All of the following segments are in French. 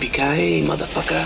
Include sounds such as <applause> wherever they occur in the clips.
Motherfucker.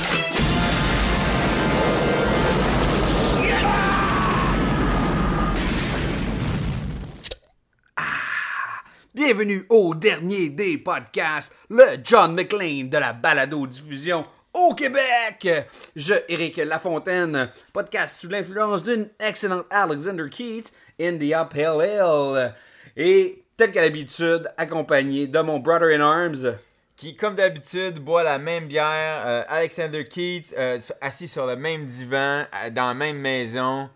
Bienvenue au dernier des podcasts, le John McLean de la balado-diffusion au Québec. Je, Éric Lafontaine, podcast sous l'influence d'une excellente Alexander Keats in the Uphill Hill. Et, tel qu'à l'habitude, accompagné de mon brother in arms. Qui, comme d'habitude, boit la même bière. euh, Alexander Keats, euh, assis sur le même divan, euh, dans la même maison,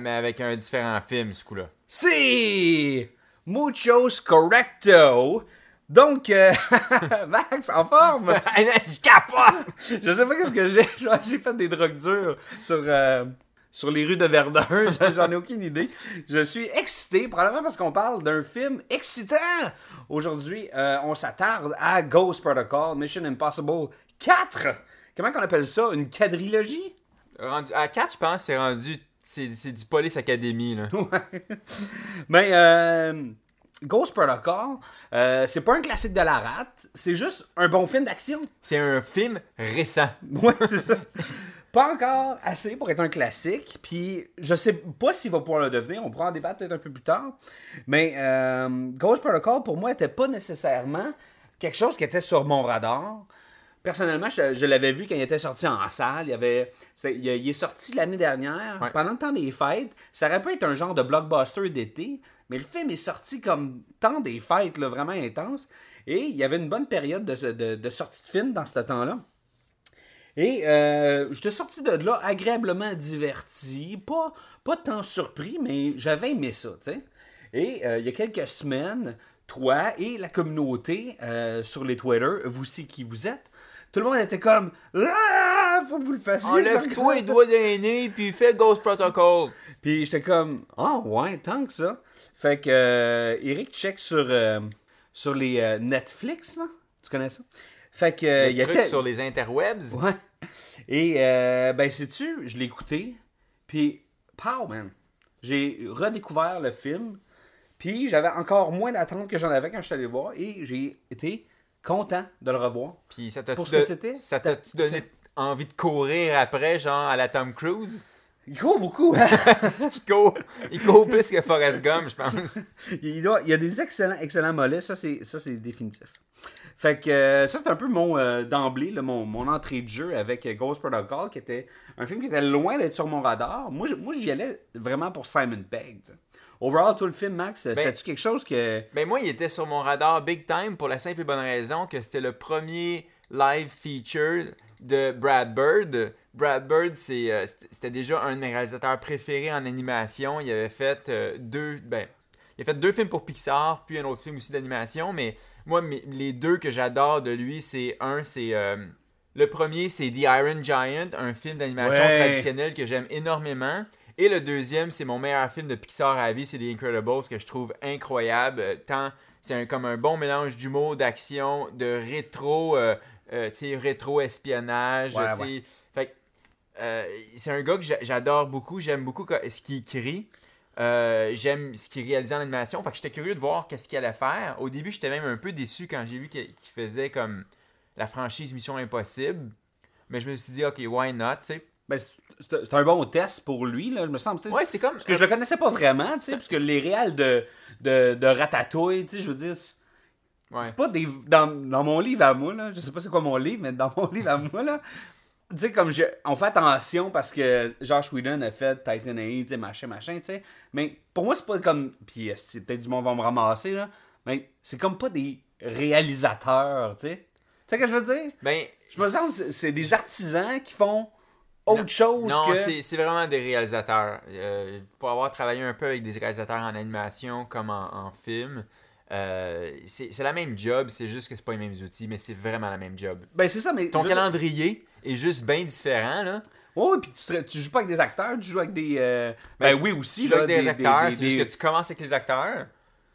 mais avec un différent film, ce coup-là. C'est Muchos Correcto. Donc, euh, <laughs> Max, en forme? <laughs> Je capote! Je sais pas qu'est-ce que j'ai. <laughs> J'ai fait des drogues dures sur, euh, sur les rues de Verdun. <laughs> J'en- ai aucune idée. Je suis excité, probablement parce qu'on parle d'un film excitant. Aujourd'hui, euh, on s'attarde à Ghost Protocol, Mission Impossible 4. Comment qu'on appelle ça? Une quadrilogie? Rendu, à 4, je pense, c'est rendu. C'est du Police Academy, là. <laughs> Mais euh, Ghost Protocol, euh, c'est pas un classique de la rate, c'est juste un bon film d'action. C'est un film récent. Ouais, c'est ça. <laughs> Pas encore assez pour être un classique, puis je sais pas s'il va pouvoir le devenir, on pourra en débattre peut-être un peu plus tard. Mais euh, Ghost Protocol, pour moi, était pas nécessairement quelque chose qui était sur mon radar. Personnellement, je, je l'avais vu quand il était sorti en salle. Il, avait, c'était- il, il est sorti l'année dernière, Ouais. pendant le temps des fêtes. Ça aurait pu être un genre de blockbuster d'été, mais le film est sorti comme temps des fêtes, là, vraiment intense. Et il y avait une bonne période de, de- de sortie de film dans ce temps-là. Et euh, j'étais sorti de là agréablement diverti, pas, pas tant surpris, mais j'avais aimé ça, tu sais. Et euh, il y a quelques semaines, toi et la communauté euh, sur les Twitter, vous aussi qui vous êtes, tout le monde était comme Ah, faut que vous le fassiez. Enlève-toi les doigts d'aîné, puis fais Ghost Protocol. <laughs> Puis j'étais comme Ah ouais, tant que ça. Fait que euh, Eric check sur, sur les Netflix, là. Tu connais ça? Fait que Le y a truc tel- sur les interwebs. Ouais. Et euh, ben sais-tu, je l'ai écouté, puis pow man, j'ai redécouvert le film, puis j'avais encore moins d'attente que j'en avais quand je suis allé le voir, et j'ai été content de le revoir. Puis ça t'a Pour ce que c'était, Ça t'a-tu donné envie de courir après, genre à la Tom Cruise? Il court beaucoup. hein? <laughs> il, court, il court plus que Forrest Gump, je pense. <laughs> il, doit- il y a des excellents, excellents mollets, ça c'est, ça c'est définitif. Fait que euh, ça c'est un peu mon euh, d'emblée, mon, mon entrée de jeu avec euh, Ghost Protocol, qui était un film qui était loin d'être sur mon radar. Moi, j'y allais vraiment pour Simon Pegg. Overall, tout le film, Max, c'était-tu quelque chose que. Ben moi, il était sur mon radar big time pour la simple et bonne raison que c'était le premier live feature de Brad Bird. Brad Bird, c'est, c'était déjà un de mes réalisateurs préférés en animation. Il avait fait deux, ben, il a fait deux films pour Pixar, puis un autre film aussi d'animation. Mais moi, les deux que j'adore de lui, c'est un, c'est euh, le premier, c'est The Iron Giant, un film d'animation Ouais. traditionnel que j'aime énormément. Et le deuxième, c'est mon meilleur film de Pixar à vie, c'est The Incredibles, que je trouve incroyable. Euh, Tant, c'est un- comme un bon mélange d'humour, d'action, de rétro, euh, euh, rétro-espionnage. Ouais, ouais. C'est un gars que j'a- j'adore beaucoup. J'aime beaucoup co- ce qu'il écrit. Euh, J'aime ce qu'il réalisait en animation. Fait que j'étais curieux de voir qu'est-ce qu'il allait faire. Au début, j'étais même un peu déçu quand j'ai vu qu'il faisait comme la franchise Mission Impossible. Mais je me suis dit, ok, why not, tu sais? Ben, c'est- un bon test pour lui, là, je me sens. Ouais, c'est comme. Parce que je le connaissais pas vraiment, tu sais, parce que les réals de, de, de Ratatouille, tu sais, je veux dire, c'est Ouais. c'est pas des. Dans, dans mon livre à moi, là, je sais pas c'est quoi mon livre, mais dans mon <laughs> livre à moi, là, tu sais, comme je, on fait attention parce que Josh Whedon a fait Titan AI, tu machin, machin, tu sais. Mais pour moi, c'est pas comme. Puis euh, peut-être du monde va me ramasser, là. Mais c'est comme pas des réalisateurs, tu sais. Tu sais ce que je veux dire? Ben, Je me sens que c'est des artisans qui font autre chose Non, que. c'est c'est vraiment des réalisateurs. Euh, pour avoir travaillé un peu avec des réalisateurs en animation comme en, en film, Euh, c'est c'est la même job, c'est juste que c'est pas les mêmes outils, mais c'est vraiment la même job. Ben, c'est ça, mais. Ton calendrier est juste bien différent, là. Ouais, ouais, puis tu, te- tu joues pas avec des acteurs, tu joues avec des. euh, Ben, oui, aussi. Tu joues là, avec des, acteurs, c'est juste que tu commences avec les acteurs,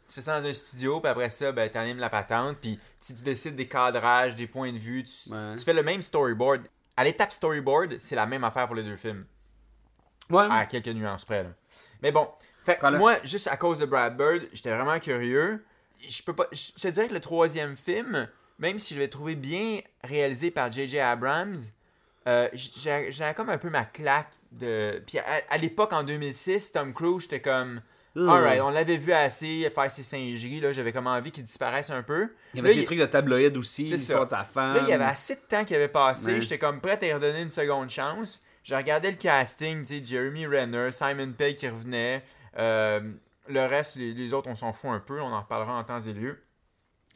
tu fais ça dans un studio, puis après ça, ben, tu animes la patente, puis si tu décides des cadrages, des points de vue, tu, Ouais. tu fais le même storyboard. À l'étape storyboard, c'est la même affaire pour les deux films, Ouais. à quelques nuances près. là. Mais bon, fait Voilà. moi, juste à cause de Brad Bird, j'étais vraiment curieux. Je peux pas, je je te dirais que le troisième film, même si je l'ai trouvé bien réalisé par J.J. Abrams, euh, j'ai j'ai comme un peu ma claque de. Puis à, à l'époque, en 2006, Tom Cruise, j'étais comme. Alright, on l'avait vu assez faire ses singeries, là, j'avais comme envie qu'il disparaisse un peu. Il y avait Là, ces il- trucs de tabloïd aussi, l'histoire de sa femme. Là, il y avait assez de temps qui avait passé. Ouais. J'étais comme prêt à y redonner une seconde chance. Je regardais le casting, tu sais, Jeremy Renner, Simon Pegg qui revenait. euh, le reste, les, les autres, on s'en fout un peu. On en reparlera en temps et lieu.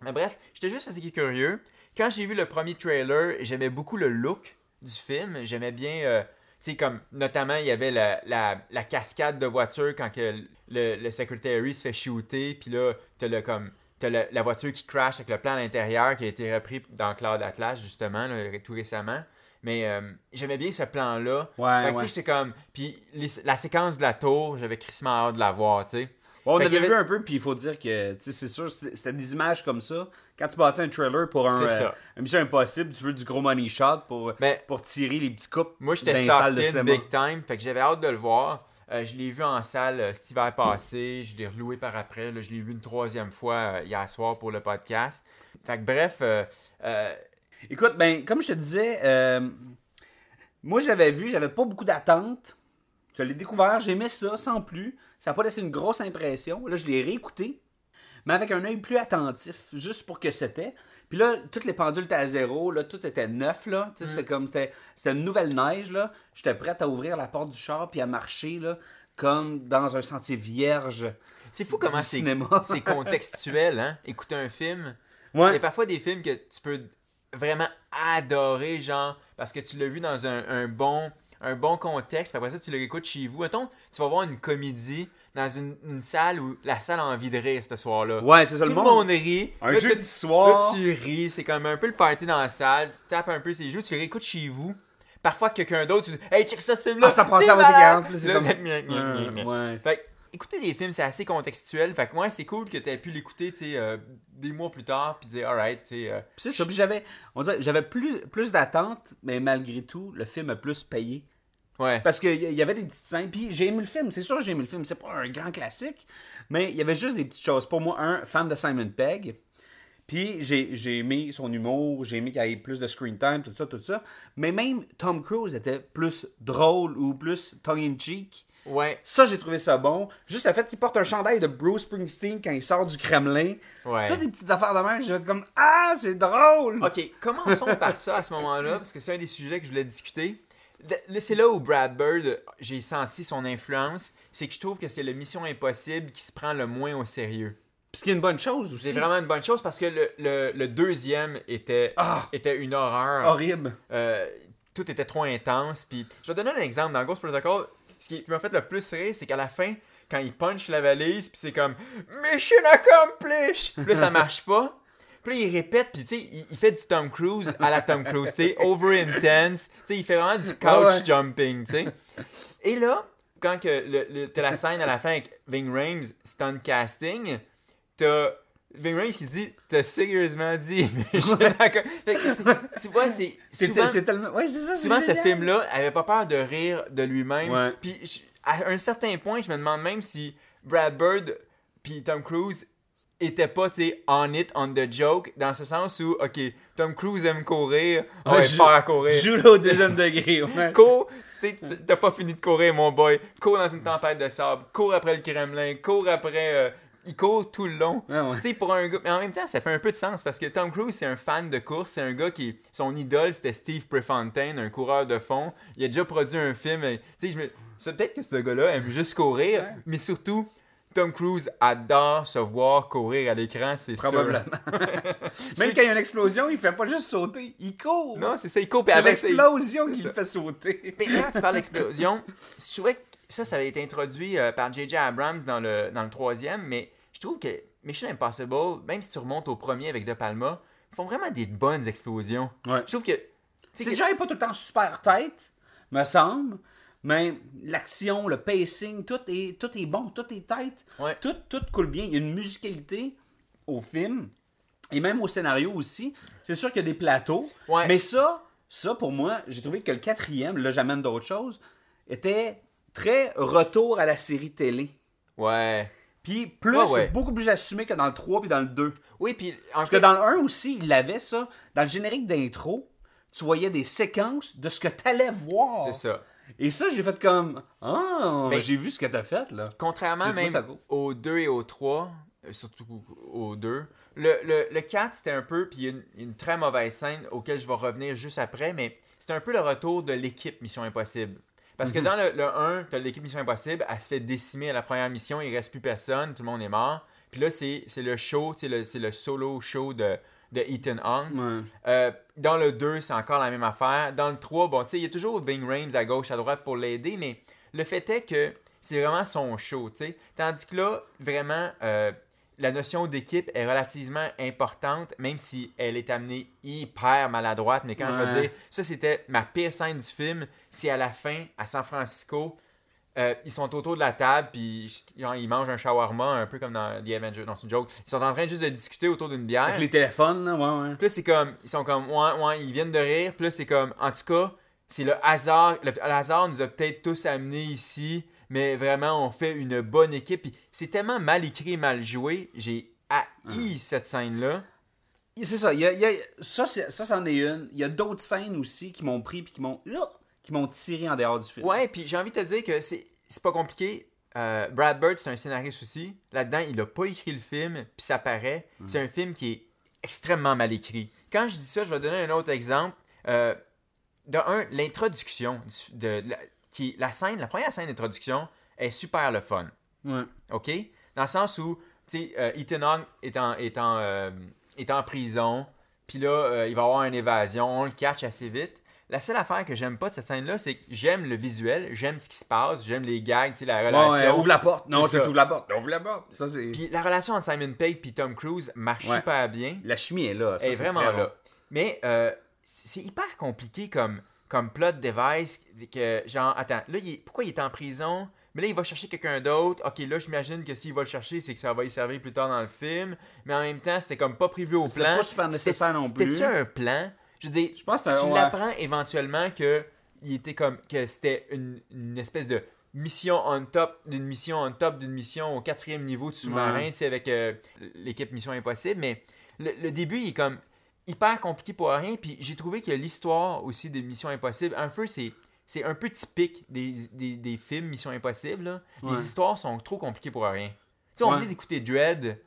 Mais bref, j'étais juste assez curieux. Quand j'ai vu le premier trailer, j'aimais beaucoup le look du film. J'aimais bien, euh, tu sais, comme notamment, il y avait la, la- la cascade de voitures quand que le, le Secretary se fait shooter. Puis là, t'as le comme. T'as le- la voiture qui crash avec le plan à l'intérieur qui a été repris dans Cloud Atlas, justement, là, tout récemment. Mais euh, j'aimais bien ce plan-là. Ouais, Fait que, tu sais, ouais. j'étais comme. Puis les- la séquence de la tour, j'avais crissement hâte de la voir, tu sais. On avait vu un peu, puis il faut dire que, c'est sûr, c'était des images comme ça. Quand tu bâtis un trailer pour un, euh, mission impossible, tu veux du gros money shot pour, Mais- pour tirer les petits coupes Moi, j'étais salles de big time, fait que j'avais hâte de le voir. Euh, je l'ai vu en salle euh, cet hiver passé, je l'ai reloué par après, là, je l'ai vu une troisième fois euh, hier soir pour le podcast. Fait que bref, euh, Écoute, ben, comme je te disais, moi, je l'avais vu, j'avais pas beaucoup d'attentes. Je l'ai découvert, j'aimais ça sans plus. Ça n'a pas laissé une grosse impression. Là, je l'ai réécouté, mais avec un œil plus attentif, juste pour que c'était. Puis là, toutes les pendules étaient à zéro, là, tout était neuf, là. C'était comme, c'était c'était une nouvelle neige, là. J'étais prête à ouvrir la porte du char puis à marcher, là, comme dans un sentier vierge. c'est fou comment c'est <laughs> c'est <laughs> contextuel, hein, écouter un film. Ouais. Il y a parfois des films que tu peux vraiment adorer, genre, parce que tu l'as vu dans un, un bon, un bon contexte, puis après ça, tu le réécoutes chez vous. Mettons, tu vas voir une comédie dans une, une salle où la salle a envie de rire ce soir-là. Ouais, c'est ça, Tout le monde- monde rit. Un Là, jeudi tu- soir. Là, tu ris. C'est comme un peu le party dans la salle. Tu tapes un peu ses joues, tu réécoutes chez vous. Parfois, quelqu'un d'autre, tu dis Hey, check ça, ce film-là. Ah, ça prend ça à votre c'est Là, comme-. <laughs> Ouais. Fait que, écouter des films, c'est assez contextuel. Fait que moi, c'est cool que tu aies pu l'écouter, tu sais, euh, des mois plus tard, puis dire, alright, tu sais. euh, Puis C'est ça. J'avais, on dirait, j'avais plus, plus d'attentes, mais malgré tout, le film a plus payé. Ouais. Parce qu'il y avait des petites scènes. Puis j'ai aimé le film. C'est sûr que j'ai aimé le film. C'est pas un grand classique, mais il y avait juste des petites choses. Pour moi, un fan de Simon Pegg. Puis j'ai, j'ai aimé son humour, j'ai aimé qu'il y ait plus de screen time, tout ça, tout ça. Mais même Tom Cruise était plus drôle ou plus tongue-in-cheek. Ouais. Ça, j'ai trouvé ça bon. Juste le fait qu'il porte un chandail de Bruce Springsteen quand il sort du Kremlin. Ouais. Toutes des petites affaires de même, j'ai fait comme Ah, c'est drôle! Ok, commençons par ça à ce moment-là, parce que c'est un des sujets que je voulais discuter. C'est là où Brad Bird, j'ai senti son influence, c'est que je trouve que c'est le Mission Impossible qui se prend le moins au sérieux. Puis ce qui est une bonne chose aussi. C'est vraiment une bonne chose parce que le, le- le deuxième était, Ah! était une horreur. horrible. Euh, tout était trop intense. Puis, je vais donner un exemple. Dans Ghost Protocol, ce qui m'a fait le plus rire, c'est qu'à la fin, quand il punch la valise, puis c'est comme Mission accomplished! Puis là, ça marche pas. Puis il répète, puis tu sais, il, il fait du Tom Cruise à la Tom Cruise, tu sais, <laughs> over intense. Tu sais, il fait vraiment du couch ouais. jumping, tu sais. Et là, quand que t'as la scène à la fin avec Ving Rhames, stunt casting, t'as Ving Rhames qui dit T'as sérieusement dit accomplished. Fait que c'est- Tu vois, <laughs> c'est souvent- c'est tellement. Ouais, c'est ça, souvent ce film-là avait pas peur de rire de lui-même. Ouais. Puis je- à un certain point, je me demande même si Brad Bird puis Tom Cruise étaient pas, tu sais, on it, on the joke, dans ce sens où, ok, Tom Cruise aime courir, on Ouais, fort à courir. Joue au deuxième degré. <laughs> Ouais. Cours, tu sais, t'as pas fini de courir, mon boy. Cours dans une tempête de sable, cours après le Kremlin, cours après. euh, il court tout le long. Ouais, ouais. Tu sais, pour un gars. Mais en même temps, ça fait un peu de sens parce que Tom Cruise, c'est un fan de course. C'est un gars qui. Son idole, c'était Steve Prefontaine, un coureur de fond. Il a déjà produit un film. Tu sais, je me. C'est peut-être que ce gars-là aime juste courir, mais surtout. Tom Cruise adore se voir courir à l'écran, c'est sûr. Probablement. <laughs> Même quand il y a une explosion, il fait pas juste sauter, il court. Non, c'est ça, il court. c'est l'explosion qui le fait sauter. Mais là, tu parles <laughs> d'explosion. Je trouvais que ça, ça avait été introduit euh, par J.J. Abrams dans le, dans le troisième, mais je trouve que Mission Impossible, même si tu remontes au premier avec De Palma, ils font vraiment des bonnes explosions. Ouais. Je trouve que. C'est que- déjà pas tout le temps super tête, me semble. Mais l'action, le pacing, tout est, tout est bon, tout est tête. Ouais. Tout, tout coule bien. Il y a une musicalité au film. Et même au scénario aussi. C'est sûr qu'il y a des plateaux. Ouais. Mais ça, ça pour moi, j'ai trouvé que le quatrième, là j'amène d'autres choses, était très retour à la série télé. Ouais. Puis plus, Ouais, ouais. beaucoup plus assumé que dans le 3 puis dans le 2. Oui, puis. en Parce que dans le 1 aussi, il avait ça. Dans le générique d'intro, tu voyais des séquences de ce que t'allais voir. C'est ça. Et ça, j'ai fait comme Ah, Mais- j'ai vu ce que t'as fait là. Contrairement même au 2 et au 3, euh, surtout au 2, le, le, le 4 c'était un peu, puis il y a une, une très mauvaise scène auquel je vais revenir juste après, mais c'était un peu le retour de l'équipe Mission Impossible. Parce Mhm. que dans le, le 1, t'as l'équipe Mission Impossible, elle se fait décimer à la première mission, il reste plus personne, tout le monde est mort. Puis là, c'est c'est le show, sais, le- c'est le solo show de, de Ethan Hawke. Ouais. Euh, dans le 2, c'est encore la même affaire. Dans le 3, bon, tu sais, il y a toujours Ving Rhames à gauche, à droite pour l'aider, mais le fait est que c'est vraiment son show, tu sais. Tandis que là, vraiment, euh, la notion d'équipe est relativement importante, même si elle est amenée hyper maladroite. Mais quand je veux dire, ça, c'était ma pire scène du film, c'est à la fin, à San Francisco. Euh, ils sont autour de la table, puis genre, ils mangent un shawarma, un peu comme dans The Avengers. Non, c'est une joke. Ils sont en train juste de discuter autour d'une bière. Avec les téléphones, là, ouais, ouais. Puis c'est comme, ils sont comme, ouais, ouais, ils viennent de rire. Puis c'est comme, en tout cas, c'est le hasard. Le, le hasard nous a peut-être tous amenés ici, mais vraiment, on fait une bonne équipe. Puis c'est tellement mal écrit et mal joué. J'ai haï cette scène-là. C'est ça, il y a, il y a- ça, c'est- ça, c'en est une. Il y a d'autres scènes aussi qui m'ont pris puis qui m'ont qui m'ont tiré en dehors du film. Ouais, puis j'ai envie de te dire que c'est c'est pas compliqué. Euh, Brad Bird, c'est un scénariste aussi. Là-dedans, il a pas écrit le film, puis ça paraît. C'est un film qui est extrêmement mal écrit. Quand je dis ça, je vais donner un autre exemple. Euh, de un, l'introduction, du- de, de la, qui, la scène, la première scène d'introduction est super le fun. Ouais. OK? Dans le sens où, tu sais, euh, Ethan Hawke est en, est en, euh, est en prison, puis là, euh, il va avoir une évasion, on le catch assez vite. La seule affaire que j'aime pas de cette scène-là, c'est que j'aime le visuel, j'aime ce qui se passe, j'aime les gags, tu sais, la relation. ouais, ouvre la porte. Non, C'est ouvres la porte. Ouvre la porte. Ça, c'est... Puis la relation entre Simon Pegg et Tom Cruise marche Ouais. super bien. La chimie est là. Ça, est c'est vraiment là. bon. Mais euh, c'est hyper compliqué comme, comme plot device. Que, genre, attends, là, il est- pourquoi il est en prison? Mais là, il va chercher quelqu'un d'autre. Ok, là, j'imagine que s'il va le chercher, c'est que ça va y servir plus tard dans le film. Mais en même temps, c'était comme pas prévu au C'est plan. pas super nécessaire C'était- non plus. C'était-tu un plan? Je veux dire, Je pense que c'est un- tu ouais. l'apprends éventuellement que il était comme que c'était une, une espèce de mission on top d'une mission on top d'une mission au quatrième niveau de sous-marin, Ouais. tu sais, avec euh, l'équipe Mission Impossible. Mais le, le début, il est comme hyper compliqué pour rien. Puis j'ai trouvé que l'histoire aussi des Missions Impossibles, un peu, c'est. C'est un peu typique des, des, des films Mission Impossible. là. Ouais. Les histoires sont trop compliquées pour rien. Tu sais, on Ouais. oublie d'écouter Dread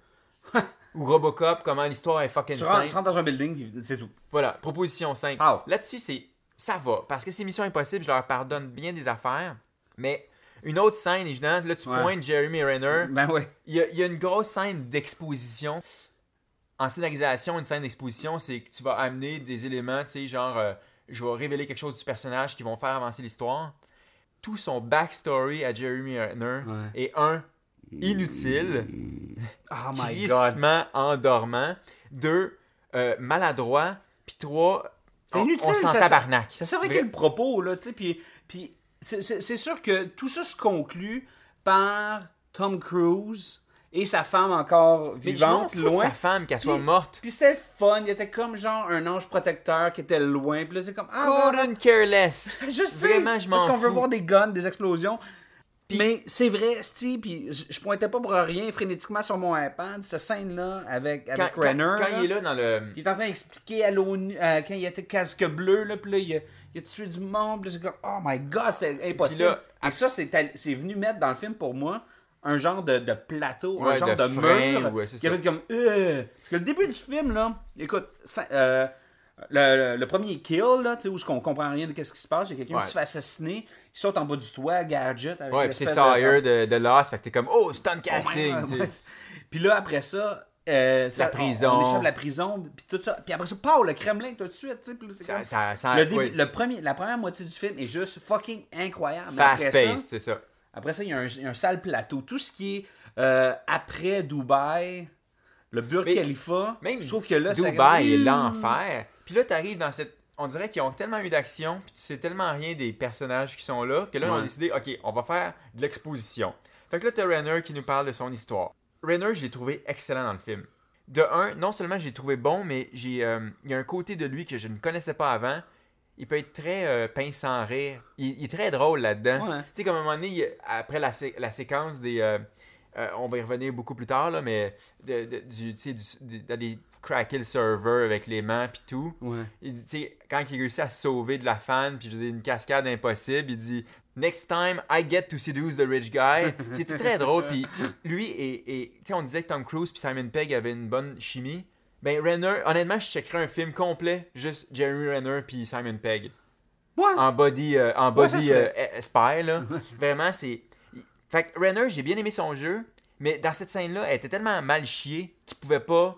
<laughs> ou Robocop, comment l'histoire est fucking Tu rentres, simple. tu rentres dans un building, c'est tout. Voilà, proposition 5. Pow. Là-dessus, c'est ça va. Parce que ces missions impossibles, je leur pardonne bien des affaires. Mais une autre scène, évidemment, là, tu Ouais. pointes Jeremy Renner. Ben ouais. Il y, a, il y a une grosse scène d'exposition. En scénarisation, une scène d'exposition, c'est que tu vas amener des éléments, tu sais, genre, euh, je vais révéler quelque chose du personnage qui vont faire avancer l'histoire. Tout son backstory à Jeremy Renner Ouais. est un inutile <laughs> Oh my god. endormant. Deux, euh, maladroit. Puis trois, C'est inutile, on s'en ça- tabarnak. Ça Vrai- quel propos, là, tu sais, puis, puis c'est- c'est c'est sûr que tout ça se conclut par Tom Cruise et sa femme encore Mais je m'en vivante, de loin. sa femme, qu'elle soit Puis- morte. Puis c'était fun, il était comme genre un ange protecteur qui était loin, puis là c'est comme... Ah, Couldn't care less. <laughs> Je sais, Vraiment, je m'en parce qu'on veut voir des guns, des explosions. Mais c'est vrai, Steve, puis je, pointais pas pour rien frénétiquement sur mon iPad, cette scène-là avec, avec quand- Renner. quand là. il est là dans le. Il est en train d'expliquer à l'ONU, euh, quand il était casque bleu, là, puis là, il a, il a tué du monde, puis c'est comme, oh my god, c'est impossible. là, Et ça, c'est venu mettre dans le film, pour moi, un genre de, de plateau, un genre de de, frein, mur, ouais, qui avait comme, euh. Parce que le début du film, là, écoute, ça- euh, le, le- premier kill, là, tu sais, où on comprend rien de ce qui se passe, il y a quelqu'un Ouais. qui se fait assassiner, il saute en bas du toit, gadget, avec Ouais, puis c'est Sawyer de, de Lost, fait que t'es comme, oh, stunt Oh my casting. Ouais. <laughs> Puis là, après ça, euh, ça- La prison. On, on échappe de la prison, puis tout ça. Puis après ça, Paul, le Kremlin, tout de suite, tu sais. Ça, ça, ça- le, début, ouais, le premier, la première moitié du film est juste fucking incroyable. Ça, Fast-paced, c'est ça. après ça, il y, a un, il y a un sale plateau. Tout ce qui est euh, après Dubaï, Le Burj Khalifa, Même je trouve que là, Dubaï est l'enfer. Puis là, t'arrives dans cette. On dirait qu'ils ont tellement eu d'action, puis tu sais tellement rien des personnages qui sont là, que là, on a décidé, ok, on va faire de l'exposition. Fait que là, t'as Renner qui nous parle de son histoire. Renner, je l'ai trouvé excellent dans le film. De un, non seulement j'ai trouvé bon, mais j'ai, euh, il y a un côté de lui que je ne connaissais pas avant. Il peut être très euh, pince sans rire. Il, il est très drôle là-dedans. Ouais. Tu sais, comme à un moment donné, il- après la, sé- la séquence des. euh, euh, on va y revenir beaucoup plus tard, là, mais de, de- du, tu sais, du- d'aller craquer le serveur avec les mains puis tout. Ouais. Il dit, quand il réussit à se sauver de la fan, puis je dire, une cascade impossible, il dit Next time, I get to seduce the rich guy. <laughs> C'était très drôle. Puis lui, et, on disait que Tom Cruise puis Simon Pegg avaient une bonne chimie. Ben, Renner, honnêtement, je checkerais un film complet, juste Jeremy Renner puis Simon Pegg. Ouais. En body, euh, en Ouais, body se euh, eh, spy, là. <laughs> Vraiment, c'est. Fait que Renner, j'ai bien aimé son jeu, mais dans cette scène-là, elle était tellement mal chiée qu'il pouvait pas.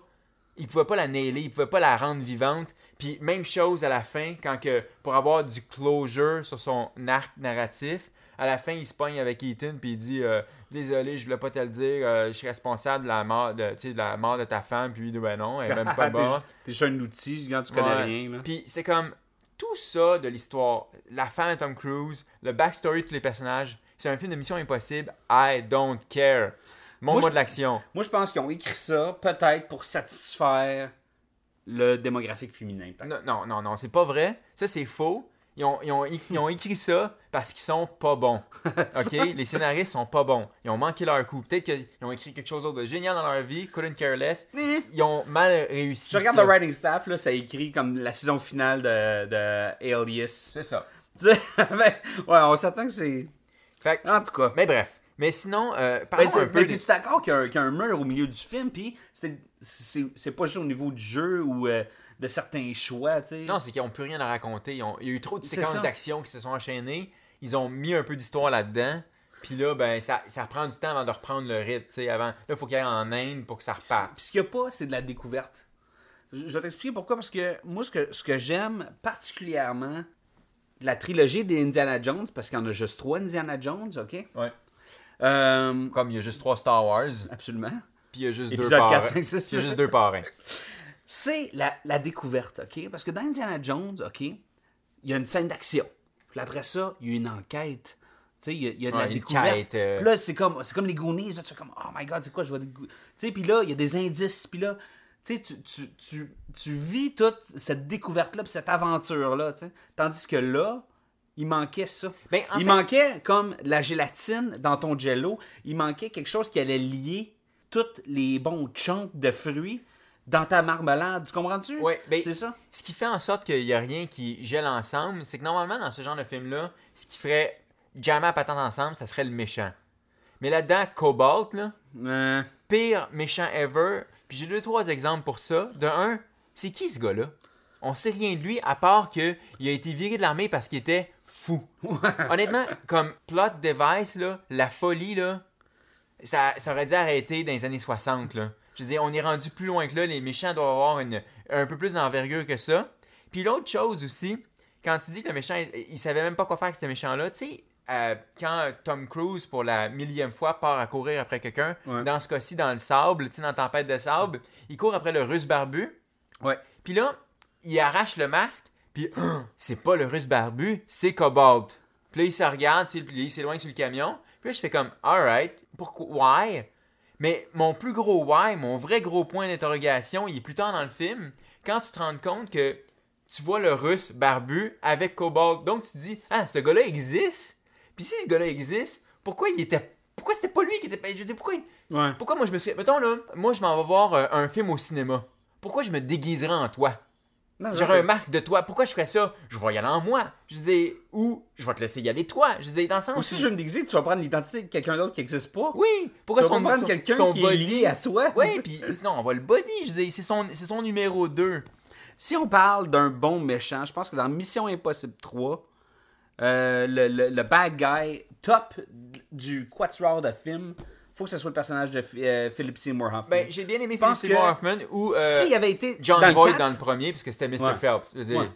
Il pouvait pas la nailer, il pouvait pas la rendre vivante. Puis même chose à la fin, quand que pour avoir du closure sur son arc narratif, à la fin il se pogne avec Ethan puis il dit euh, désolé, je voulais pas te le dire, euh, je suis responsable de la mort de, de la mort de ta femme, puis il dit ben non, elle est même pas <laughs> ju- T'es juste un outil, quand tu connais Ouais. rien. Là. Puis c'est comme tout ça de l'histoire, la femme de Tom Cruise, le backstory de tous les personnages, c'est un film de Mission Impossible. I don't care. Mon Moi, mot je- de l'action. Moi, je pense qu'ils ont écrit ça peut-être pour satisfaire le démographique féminin. Non, non, non, non, c'est pas vrai. Ça, c'est faux. Ils ont, ils, ont, ils ont écrit ça parce qu'ils sont pas bons. <laughs> OK? Les scénaristes sont pas bons. Ils ont manqué leur coup. Peut-être qu'ils ont écrit quelque chose d'autre de génial dans leur vie, couldn't care less. Ils ont mal réussi. Je regarde ça. le writing staff, là, ça écrit comme la saison finale de, de Alias. C'est ça. <laughs> Tu sais, <laughs> ben, ouais, on s'attend que c'est. Fait En tout cas. mais bref. Mais sinon, euh, Ben, un peu ben, t'es-tu d'accord qu'il y, a un- qu'il y a un mur au milieu du film, puis c'est pas juste au niveau du jeu ou euh, de certains choix, tu sais? Non, c'est qu'ils n'ont plus rien à raconter. Ils ont- Il y a eu trop de séquences d'action qui se sont enchaînées. Ils ont mis un peu d'histoire là-dedans. Puis là, ben, ça, ça prend du temps avant de reprendre le rythme. tu sais, Avant, là, il faut qu'il y ait en Inde pour que ça reparte. puis ce qu'il n'y a pas, c'est de la découverte. Je, je vais t'expliquer pourquoi. Parce que moi, ce que, ce que j'aime particulièrement de la trilogie des Indiana Jones, parce qu'il y en a juste trois Indiana Jones, ok? Ouais. Euh, Comme il y a juste trois Star Wars, absolument. puis il y a juste deux Épisode parrains. 4, 5, 6, Il y a juste deux parrains. c'est la, la découverte, OK? Parce que dans Indiana Jones, OK, il y a une scène d'action. Puis après ça, il y a une enquête. Tu sais, il y a, il y a de Ouais, la découverte. quête, euh. Puis là, c'est comme, c'est comme les Goonies. Là, tu fais comme, oh my God, c'est quoi, je vais... décou- Tu sais, puis là, il y a des indices. Puis là, tu tu, tu, vis toute cette découverte-là, cette aventure-là. Tandis que là, il manquait ça. Ben, en il fait- manquait comme la gélatine dans ton jello. Il manquait quelque chose qui allait lier tous les bons chunks de fruits dans ta marmelade. Tu comprends-tu? Ouais, ben, c'est ça. Ce qui fait en sorte qu'il n'y a rien qui gèle ensemble, c'est que normalement, dans ce genre de film-là, ce qui ferait jamais à patente ensemble, ça serait le méchant. Mais là-dedans, Cobalt, là, Euh, pire méchant ever. Puis j'ai deux, trois exemples pour ça. De un, c'est qui ce gars-là? On sait rien de lui à part qu'il a été viré de l'armée parce qu'il était fou. Honnêtement, comme plot device, là, la folie, là, ça, ça aurait dû arrêter dans les années 60. Là. Je veux dire, on est rendu plus loin que là. Les méchants doivent avoir une, un peu plus d'envergure que ça. Puis l'autre chose aussi, quand tu dis que le méchant, il, il savait même pas quoi faire avec ce méchant-là, tu sais, euh, quand Tom Cruise, pour la millième fois, part à courir après quelqu'un, Ouais. dans ce cas-ci, dans le sable, dans Tempête de sable, il court après le russe barbu. ouais. Puis là, il arrache le masque, puis c'est pas le russe barbu, c'est Cobalt. Puis là, il se regarde, puis il s'éloigne sur le camion. Puis là, je fais comme, alright, pourquoi, why? Mais mon plus gros why, mon vrai gros point d'interrogation, il est plus tard dans le film, quand tu te rends compte que tu vois le russe barbu avec Cobalt. Donc tu te dis, ah, ce gars-là existe? Puis si ce gars-là existe, pourquoi il était. Pourquoi c'était pas lui qui était. Je veux dire, pourquoi il- Ouais. pourquoi moi je me suis. Mettons là, moi je m'en vais voir euh, un film au cinéma. Pourquoi je me déguiserais en toi? J'aurais un masque de toi. Pourquoi je ferais ça? Je vais y aller en moi. Je dis, ou je vais te laisser y aller toi. Je dis, dans le sens. Ou si je veux me déguiser, tu vas prendre l'identité de quelqu'un d'autre qui n'existe pas. Oui. Pourquoi Tu vas son, prendre quelqu'un qui est lié à toi? Oui, puis sinon on va le body. Je dis, c'est son, c'est son numéro 2. Si on parle d'un bon méchant, je pense que dans Mission Impossible 3, euh, le, le- le bad guy top du quatuor de film, faut que ce soit le personnage de euh, Philip Seymour Hoffman. Ben, j'ai bien aimé Philip Seymour que Hoffman ou euh, S'il avait été John dans le 4, dans le premier, puisque c'était Mr. Ouais. Phelps. Ouais.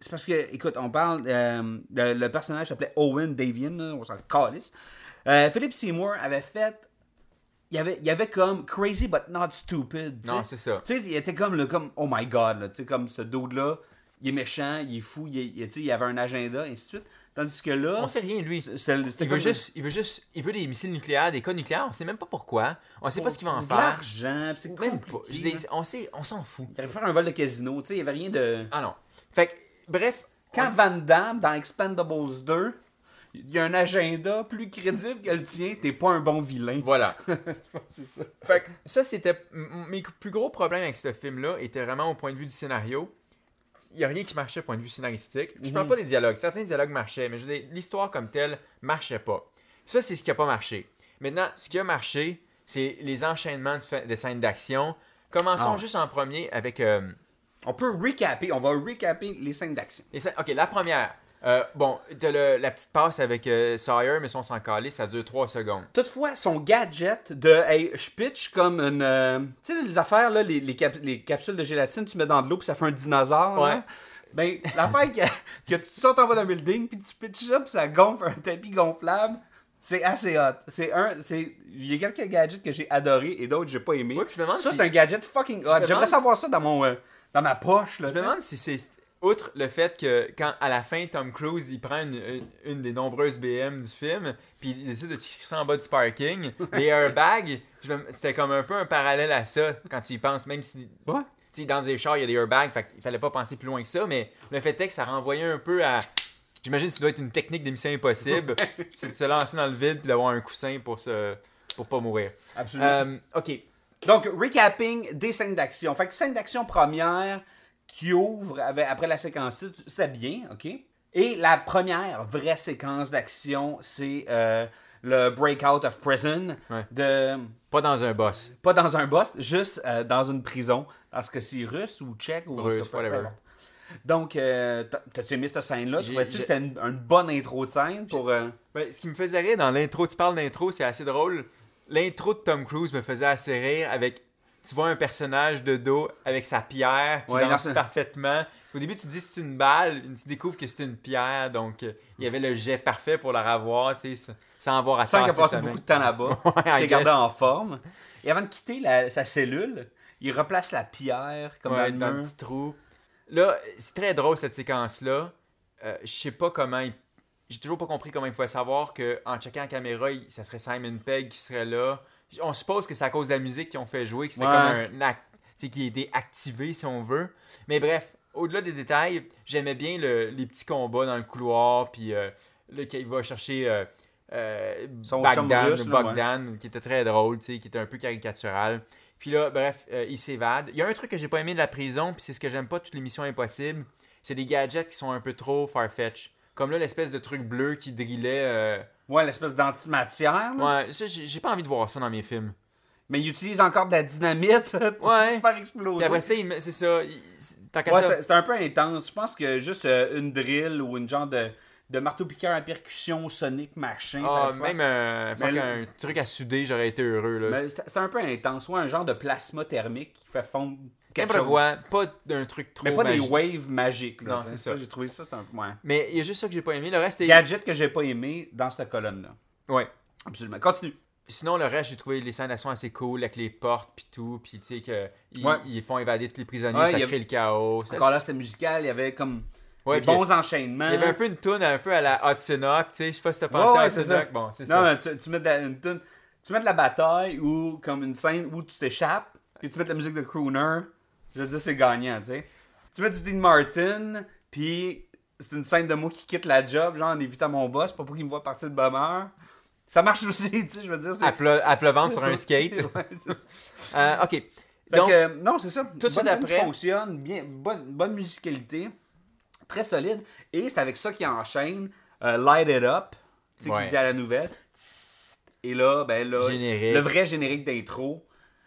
C'est parce que, écoute, on parle. euh, le, le personnage s'appelait Owen Davian, on s'en calisse. Philip Seymour avait fait il y avait, il avait comme crazy but not stupid. tu Non, c'est ça. Tu sais, il était comme le comme oh my god, tu sais, comme ce dude là, il est méchant, il est fou, il, est- il- il avait un agenda, et ainsi de suite. Tandis que là, On sait rien, lui. c'était c'était Il veut, juste, il veut juste, il veut des missiles nucléaires, des codes nucléaires. On sait même pas pourquoi. On sait pas ce qu'il va en de faire. l'argent, puis c'est Même pas. Je dis, on sait, on s'en fout. Il aurait pu faire un vol de casino, tu sais, il y avait rien de. Ah non. Fait que, bref. Quand Van Damme, dans Expendables 2, il y a un agenda plus crédible que le tien, t'es pas un bon vilain. Voilà. <laughs> C'est ça. Fait que ça, c'était. Mes plus gros problèmes avec ce film-là étaient vraiment au point de vue du scénario. Il n'y a rien qui marchait au point de vue scénaristique. Je parle Mhm. pas des dialogues. Certains dialogues marchaient, mais je l'histoire comme telle marchait pas. Ça, c'est ce qui a pas marché. Maintenant, ce qui a marché, c'est les enchaînements de, scènes d'action. Commençons Ah. juste en premier avec. euh, On peut recaper, on va recaper les scènes d'action. Ok, la première. Euh, bon, t'as le- la petite passe avec euh, Sawyer, mais si on s'en calait, ça dure 3 secondes. Toutefois, son gadget de hey, je pitch comme une. euh, tu sais, les affaires, là, les, les, cap- les capsules de gélatine, tu mets dans de l'eau puis ça fait un dinosaure. là. Ouais. Ben, l'affaire que, que tu sautes en bas d'un building puis tu pitches ça puis ça gonfle un tapis gonflable, c'est assez hot. C'est un. c'est Il y a quelques gadgets que j'ai adorés et d'autres que j'ai pas aimé. Ouais, puis je me demande ça, si- c'est un gadget fucking hot. me J'aimerais demande- savoir ça dans mon. euh, dans ma poche, là. Je me demande si c'est outre le fait que quand à la fin Tom Cruise il prend une, une- une des nombreuses BM du film puis il décide de tirer ça en bas du parking <laughs> les airbags c'était comme un peu un parallèle à ça quand tu y penses même si sais, dans des chars il y a des airbags fait qu'il fallait pas penser plus loin que ça mais le fait est que ça renvoyait un peu à j'imagine que ça doit être une technique de mission impossible c'est de se lancer dans le vide puis d'avoir un coussin pour se pour pas mourir Absolument. Euh, ok Donc, recapping des scènes d'action. Fait que scène d'action première qui ouvre avec- après la séquence titre, c'était bien, ok? Et la première vraie séquence d'action, c'est euh, le Breakout of Prison. Ouais. De, pas dans un boss pas dans un boss, juste euh, dans une prison. Parce que c'est russe ou tchèque ou Russe, whatever. Donc, euh, t'as- t'as-tu aimé cette scène-là? Trouvais-tu que c'était une, une bonne intro de scène pour. euh, Ouais, ce qui me faisait rire dans l'intro, tu parles d'intro, c'est assez drôle. L'intro de Tom Cruise me faisait assez rire avec. Tu vois un personnage de dos avec sa pierre qui Ouais, lance parfaitement. Au début, tu te dis c'est une balle, tu découvres que c'est une pierre, donc euh, il y avait le jet parfait pour la revoir, tu sais, sans- avoir à Sans qu'il a passé beaucoup de temps là-bas. <laughs> Il s'est gardé en forme. Et avant de quitter la- sa cellule, il replace la pierre comme Ouais, dans mur. petit trou. Là, c'est très drôle cette séquence-là. Euh, je sais pas comment il- J'ai toujours pas compris comment il pouvait savoir que en checkant la caméra, il- ça serait Simon Pegg qui serait là. On suppose que c'est à cause de la musique qu'ils ont fait jouer, que c'était Ouais. comme un acte qui a été activé si on veut. Mais bref, au-delà des détails, j'aimais bien le- les petits combats dans le couloir, puis euh, là, qu'il va chercher euh, euh, Son Bagdan, chum russe, là, Bogdan, qui était très drôle, tu sais, qui était un peu caricatural. Puis là, bref, euh, il s'évade. Il y a un truc que j'ai pas aimé de la prison, puis c'est ce que j'aime pas toutes les missions impossibles, c'est des gadgets qui sont un peu trop farfetch. Comme là, l'espèce de truc bleu qui drillait. euh, Ouais, l'espèce d'antimatière. là. Ouais, ça, j'ai j'ai pas envie de voir ça dans mes films. Mais il utilise encore de la dynamite pour Ouais. faire exploser. Puis après ça, il met- c'est ça. il- c'est- Tant qu'à Ouais, ça. c'était un peu intense. Je pense que juste euh, une drill ou une genre de, de marteau-piqueur à percussion sonique machin. ça Ah, faire- même euh, Mais fuck, le- un truc à souder, j'aurais été heureux. Là. Mais c'était un peu intense. Ouais, un genre de plasma thermique qui fait fondre quelque chose. pas d'un truc trop Mais pas magique. des waves magiques. Là, Non, c'est ça. J'ai trouvé ça, c'était un. Ouais. Mais il y a juste ça que j'ai pas aimé. Le reste est. Gadget que j'ai pas aimé dans cette colonne-là. Ouais. Absolument. Continue. Sinon, le reste, j'ai trouvé les scènes d'action assez cool avec les portes puis tout. Puis tu sais, que ils, Ouais. ils font évader tous les prisonniers, Ouais, ça crée a- le chaos. Ça- Encore là, c'était musical. Il y avait comme Ouais, des bons enchaînements. Il y avait un peu une toune un peu à la Hudson Hawk, tu sais. Je sais pas si t'as pensé Ouais, à Hudson c'est. Hawk. Bon, c'est Non, mais tu, tu mets de la, une toune- tu mets de la bataille ou comme une scène où tu t'échappes, puis tu mets de la musique de crooner. Je veux dire, c'est gagnant, tu sais. Tu mets du Dean Martin, puis c'est une scène de moi qui quitte la job, genre en évitant mon boss, pas pour qu'il me voit partir de bonne heure. Ça marche aussi, <laughs> tu sais, je veux dire. À, ple- à pleuvante sur un skate. Ouais, ça. <laughs> Euh, ok. Fait Donc, euh, non, c'est ça. tout de suite Bonne scène qui après- fonctionne, bien, bonne, bonne musicalité, très solide. Et c'est avec ça qu'il enchaîne euh, Light It Up, tu sais, Ouais. qui dit à la nouvelle. Et là, ben là, Générique. le vrai générique d'intro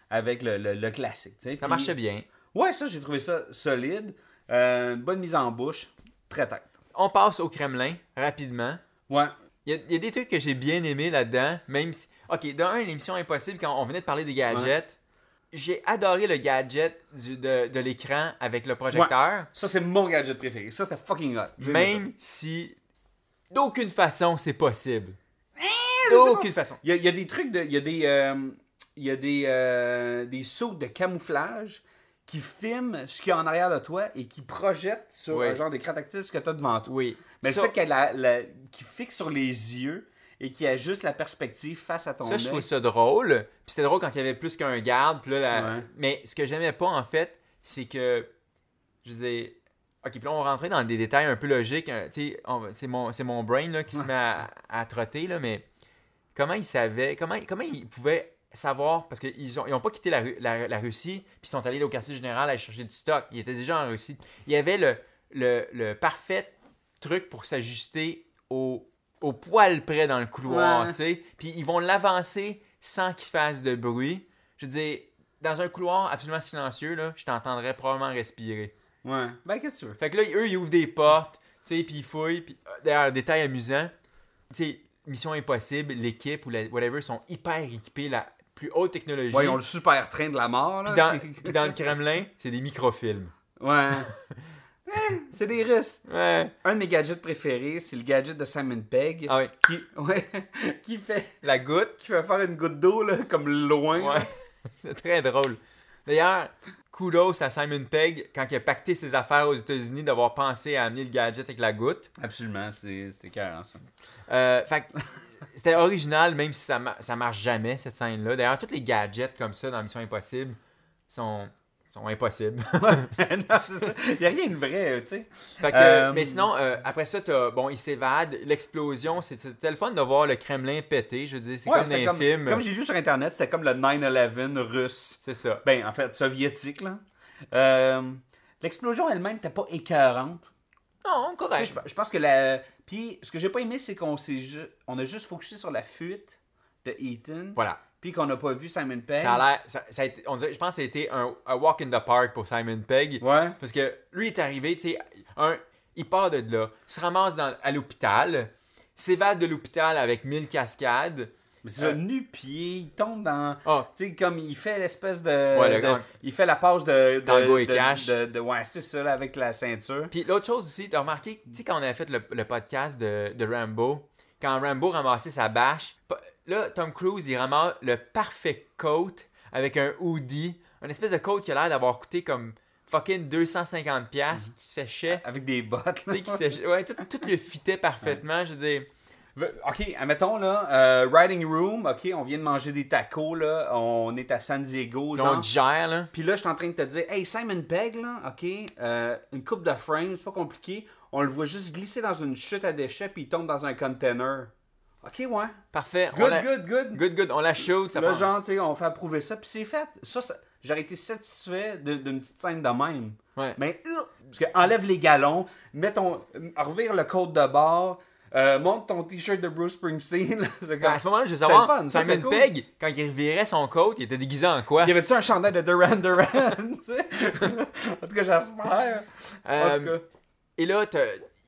avec le, le- le classique. tu sais. ça marchait bien. Ouais, ça, j'ai trouvé ça solide. Euh, bonne mise en bouche, très tête. On passe au Kremlin rapidement. Ouais. Il y, a, il y a des trucs que j'ai bien aimé là-dedans, même si. Ok, dans un, l'émission Impossible, quand on venait de parler des gadgets, j'ai adoré le gadget du- de, de l'écran avec le projecteur, Ça, c'est mon gadget préféré. Ça, c'était fucking hot. Même si d'aucune façon c'est possible. Eh, D'aucune façon. Il y, a, il y a des trucs de. Il y a des. euh, il il y a des, euh, des sauts de camouflage qui filment ce qu'il y a en arrière de toi et qui projettent sur Oui. un genre d'écran tactile ce que tu as devant toi. Oui. Mais Ça- le fait qu'elle la- fixe sur les yeux et qu'il ajuste la perspective face à ton Ça, je trouve ça drôle. Puis c'était drôle quand il y avait plus qu'un garde. Puis là, la- Ouais. Mais ce que j'aimais pas, en fait, c'est que. Je disais. Ok, puis là, on rentrait dans des détails un peu logiques. hein, tu sais, on- c'est mon, c'est mon brain là, qui se <laughs> met à, à trotter, là, mais comment ils savaient. Comment, comment ils pouvaient savoir. Parce qu'ils n'ont ils ont pas quitté la, la, la Russie, puis ils sont allés au quartier général aller chercher du stock. Ils étaient déjà en Russie. Il y avait le, le, le parfait truc pour s'ajuster au, au poil près dans le couloir, Ouais. tu sais. Puis ils vont l'avancer sans qu'il fasse de bruit. Je veux dire, dans un couloir absolument silencieux, là, je t'entendrais probablement respirer. Ouais. Ben, qu'est-ce que tu veux? Fait que là, eux, ils ouvrent des portes, tu sais, puis ils fouillent. Puis, euh, d'ailleurs, détail amusant, tu sais, Mission Impossible, l'équipe ou la- whatever sont hyper équipés, la plus haute technologie. Ouais, ils ont le super train de la mort. Puis dans, <laughs> puis dans le Kremlin, c'est des microfilms. Ouais. <laughs> Eh, c'est des Russes. Ouais. Un de mes gadgets préférés, c'est le gadget de Simon Pegg. Ah oui. Qui, <laughs> ouais, qui, fait, La goutte. qui fait faire une goutte d'eau, là, comme loin. Ouais. c'est très drôle. D'ailleurs, kudos à Simon Pegg quand il a pacté ses affaires aux États-Unis d'avoir pensé à amener le gadget avec la goutte. Absolument, c'est carré, ça. Euh, fait que c'était original, même si ça, ma- ça marche jamais, cette scène-là. D'ailleurs, tous les gadgets comme ça dans Mission Impossible sont, sont impossibles. <laughs> <laughs> Il n'y a rien de vrai, tu sais. Fait que, Euh, Mais sinon, euh, après ça, t'as- bon, il s'évade. L'explosion, c'est- c'était le fun de voir le Kremlin péter. Je veux dire, c'est Ouais, comme c'était les comme, films. comme j'ai lu sur Internet, c'était comme le 9-11 russe. C'est ça. Ben, en fait, soviétique, là. Euh, L'explosion elle-même n'était pas écœurante. Non, Tu sais, correct. je, je pense que la. Puis, ce que j'ai pas aimé, c'est qu'on s'est ju- on a juste focusé sur la fuite de Ethan. Voilà. Puis qu'on n'a pas vu Simon Pegg. Ça a l'air. ça- je pense que ça a été un, un walk in the park pour Simon Pegg. Ouais. Parce que lui est arrivé, tu sais, un, il part de là, se ramasse dans- à l'hôpital, s'évade de l'hôpital avec 1000 cascades. Mais c'est ça, nu-pied, il tombe dans. Ah, Tu sais, comme il fait l'espèce de. Ouais, le de- il fait la passe de. de Tango et de- cash. de- ouais, c'est ça, là, avec la ceinture. Puis l'autre chose aussi, t'as remarqué, tu sais, quand on avait fait le, le podcast de, de Rambo, quand Rambo ramassait sa bâche, là, Tom Cruise, il ramasse le parfait coat avec un hoodie, un espèce de coat qui a l'air d'avoir coûté comme fucking 250$ piastres, qui séchait. Avec des bottes. Tu là. sais, qui séchait. Ouais, tout, tout le fitait parfaitement, je veux dire. Ok, admettons là, euh, Riding Room, ok, on vient de manger des tacos là, on est à San Diego, genre. On gère, là. Puis là, je suis en train de te dire, hey, Simon Pegg, là, ok, euh, une coupe de frames, c'est pas compliqué. On le voit juste glisser dans une chute à déchets, puis il tombe dans un container. Ok, ouais. Parfait. Good, la- good, good. Good, good. On la shoot, ça Là, prend- genre, tu sais, on fait approuver ça, puis c'est fait. Ça, ça- j'aurais été satisfait d'une petite scène de même. Ouais. Mais, euh, parce que enlève les galons, mets ton. euh, revire le code de bord, euh, monte ton t-shirt de Bruce Springsteen. Ben, à ce moment-là, je veux savoir, fun, ça, Simon c'est cool. Pegg, quand il revirait son coat, il était déguisé en quoi? Y avait-tu un chandail de Duran Duran? <laughs> en tout cas, j'espère. Euh. Et là,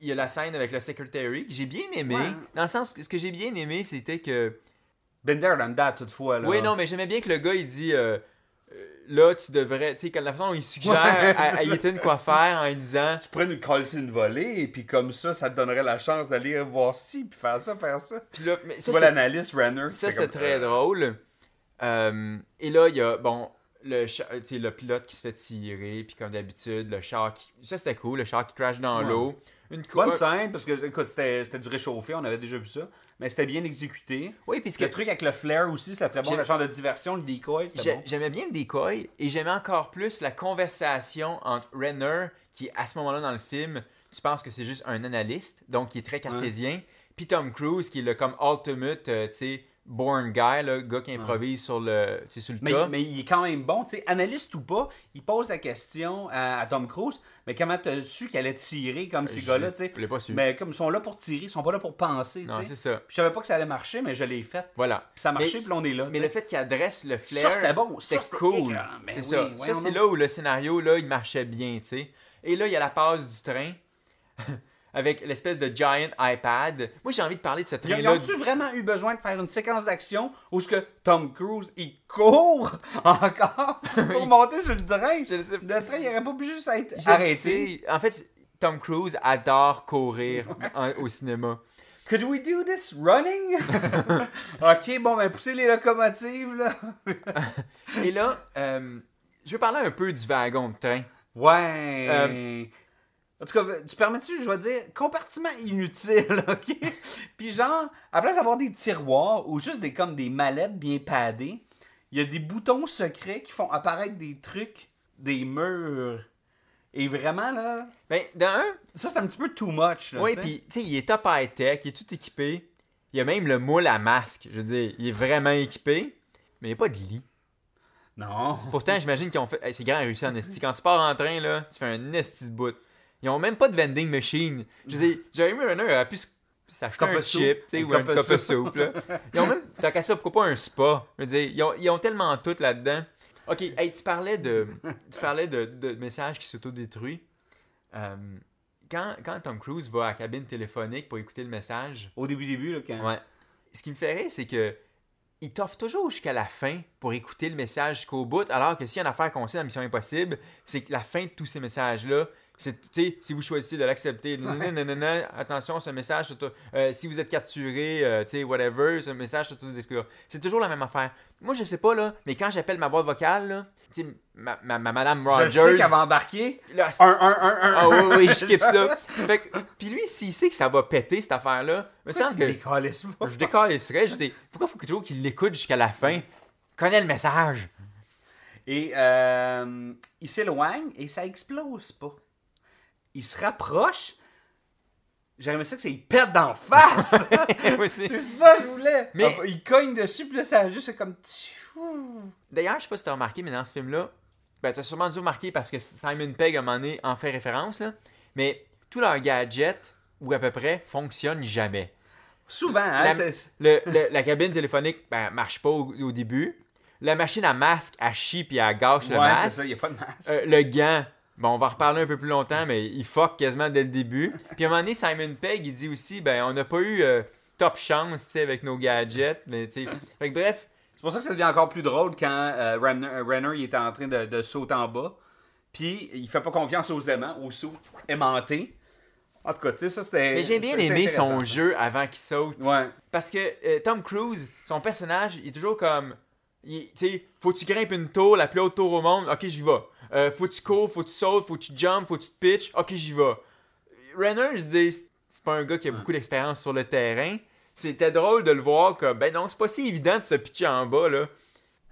il y a la scène avec le secretary que j'ai bien aimé. Ouais. Dans le sens que ce que j'ai bien aimé, c'était que. Been there, done that, toutefois. Là. Oui, non, mais j'aimais bien que le gars, il dit. euh, là, tu devrais. Tu sais, la façon dont il suggère à, à Ethan quoi faire en lui disant. Tu pourrais nous coller une volée, et puis comme ça, ça te donnerait la chance d'aller voir ci, puis faire ça, faire ça. Puis là, mais Tu ça, vois c'est- l'analyste Renner. Ça, c'était comme, très euh, drôle. Euh, et là, il y a, bon, le, tu le pilote qui se fait tirer, puis comme d'habitude, le char qui... Ça, c'était cool, le char qui crash dans Ouais. l'eau. Une Bonne scène, parce que, écoute, c'était du réchauffé, on avait déjà vu ça. Mais c'était bien exécuté. Oui, puisque Le truc avec le flare aussi, c'était très bon. Le genre de diversion, le decoy, c'était j'ai- bon. j'aimais bien le decoy, et j'aimais encore plus la conversation entre Renner, qui, à ce moment-là dans le film, tu penses que c'est juste un analyste, donc qui est très cartésien, puis Tom Cruise, qui est le comme ultimate, euh, tu sais, born guy, le gars qui improvise sur le, sur le Mais, tas. mais il est quand même bon, tu sais, analyste ou pas, il pose la question à, à Tom Cruise, mais comment t'as su qu'elle allait tirer comme ces gars-là, tu sais? l'ai pas su. Mais comme ils sont là pour tirer, ils sont pas là pour penser, tu sais? c'est ça. Je savais pas que ça allait marcher, mais je l'ai fait. Voilà. Puis ça a marché, Mais- puis on est là. Mais le fait qu'il adresse le flair, Ça, c'était bon. C'était cool. Ben c'est oui, ça. Ça, c'est là où le scénario, là, il marchait bien, tu sais. Et là, il y a la passe du train <laughs> avec l'espèce de giant iPad. Moi, j'ai envie de parler de ce Ils, ils ont-tu vraiment eu besoin de faire une séquence d'action où ce que Tom Cruise, il court <laughs> encore pour monter sur le train? Je le sais. Le train, il aurait pas pu juste être arrêté. En fait, Tom Cruise adore courir <laughs> en- au cinéma. Could we do this running? <laughs> ok, bon, ben, poussez les locomotives, là. Et là, euh, je vais parler un peu du wagon de train. Ouais. Euh, En tout cas, tu permets-tu, je vais dire, compartiment inutile, <laughs> ok? Puis genre, à place d'avoir des tiroirs ou juste des comme des mallettes bien padées, il y a des boutons secrets qui font apparaître des trucs, des murs. Et vraiment, là, Ben, dans un, ça c'est un petit peu too much, là, oui, puis tu sais, il est top high-tech, il est tout équipé. Il y a même le moule à masque. Je veux dire, il est vraiment équipé, mais il n'y a pas de lit. Non. Pourtant, j'imagine qu'ils ont fait. Hey, c'est grand réussi en esti. Quand tu pars en train, là, tu fais un esti de bout. Ils ont même pas de vending machine. Je dire, Jeremy Renner aurait pu s'acheter un chip, tu sais, ou un cup of soup. là. Ils ont même, tant qu'à ça, pourquoi pas un spa? Je veux dire, ils ont, ils ont tellement tout là-dedans. Ok, hey, tu parlais de, tu parlais de, de messages qui s'autodétruisent. Euh, quand, quand Tom Cruise va à la cabine téléphonique pour écouter le message, Au début, début, là, quand. Ouais. Ce qui me fait rire, c'est que il t'offre toujours jusqu'à la fin pour écouter le message jusqu'au bout, alors que s'il y a une affaire qu'on sait dans Mission Impossible, c'est que la fin de tous ces messages-là, si vous choisissez de l'accepter, nanana, attention, ce message, euh, si vous êtes capturé, euh, tu sais, whatever, ce message s'autodétruira. C'est toujours la même affaire. Moi, je sais pas, là, mais quand j'appelle ma boîte vocale, là, tu sais, ma, ma, ma madame Je Rogers... sais qu'elle va embarquer. là, c'est- Un, un, un, un. Ah oui, oui, je skip ça. <laughs> Fait que, puis lui, s'il sait que ça va péter, cette affaire-là, me semble que... Pas? Je décalisserais. Je dis, pourquoi faut que toujours qu'il l'écoute jusqu'à la fin? Connais le message. Et euh, il s'éloigne et ça explose pas. Il se rapproche. J'aimerais ça que ça il pète d'en face. <laughs> C'est ça que je voulais. Mais- Enfin, il cogne dessus, puis là, ça a juste comme... D'ailleurs, je sais pas si t'as remarqué, mais dans ce film-là, ben t'as sûrement dû remarquer parce que Simon Pegg, à un moment donné, en fait référence, là, mais tous leurs gadgets, ou à peu près, fonctionnent jamais. Souvent, hein, La- c'est- Le- le- la cabine téléphonique, ben, marche pas au, au début. La machine à masque, elle chie puis elle gâche le Ouais, c'est masque. ça, il n'y a pas de masque. Euh, le gant, bon, on va en reparler un peu plus longtemps, mais il fuck quasiment dès le début. Puis à un moment donné, Simon Pegg, il dit aussi, ben, on n'a pas eu euh, top chance, tu sais, avec nos gadgets. Mais, tu sais. Fait que bref, C'est pour ça que ça devient encore plus drôle quand euh, Renner, euh, Renner, il est en train de, de sauter en bas. Puis il fait pas confiance aux aimants, aux sous aimantés. En tout cas, tu sais, ça c'était. mais j'ai bien aimé son ça. jeu avant qu'il saute. Ouais. Parce que euh, Tom Cruise, son personnage, il est toujours comme. Il- Tu sais, faut que tu grimpes une tour, la plus haute tour au monde, ok, j'y vais. Euh, faut que tu cours, faut que tu sautes, faut que tu jumps, faut que tu te pitches, ok, j'y vais. Renner, je dis, c'est pas un gars qui a beaucoup d'expérience sur le terrain. C'était drôle de le voir comme, ben non, c'est pas si évident de se pitcher en bas, là.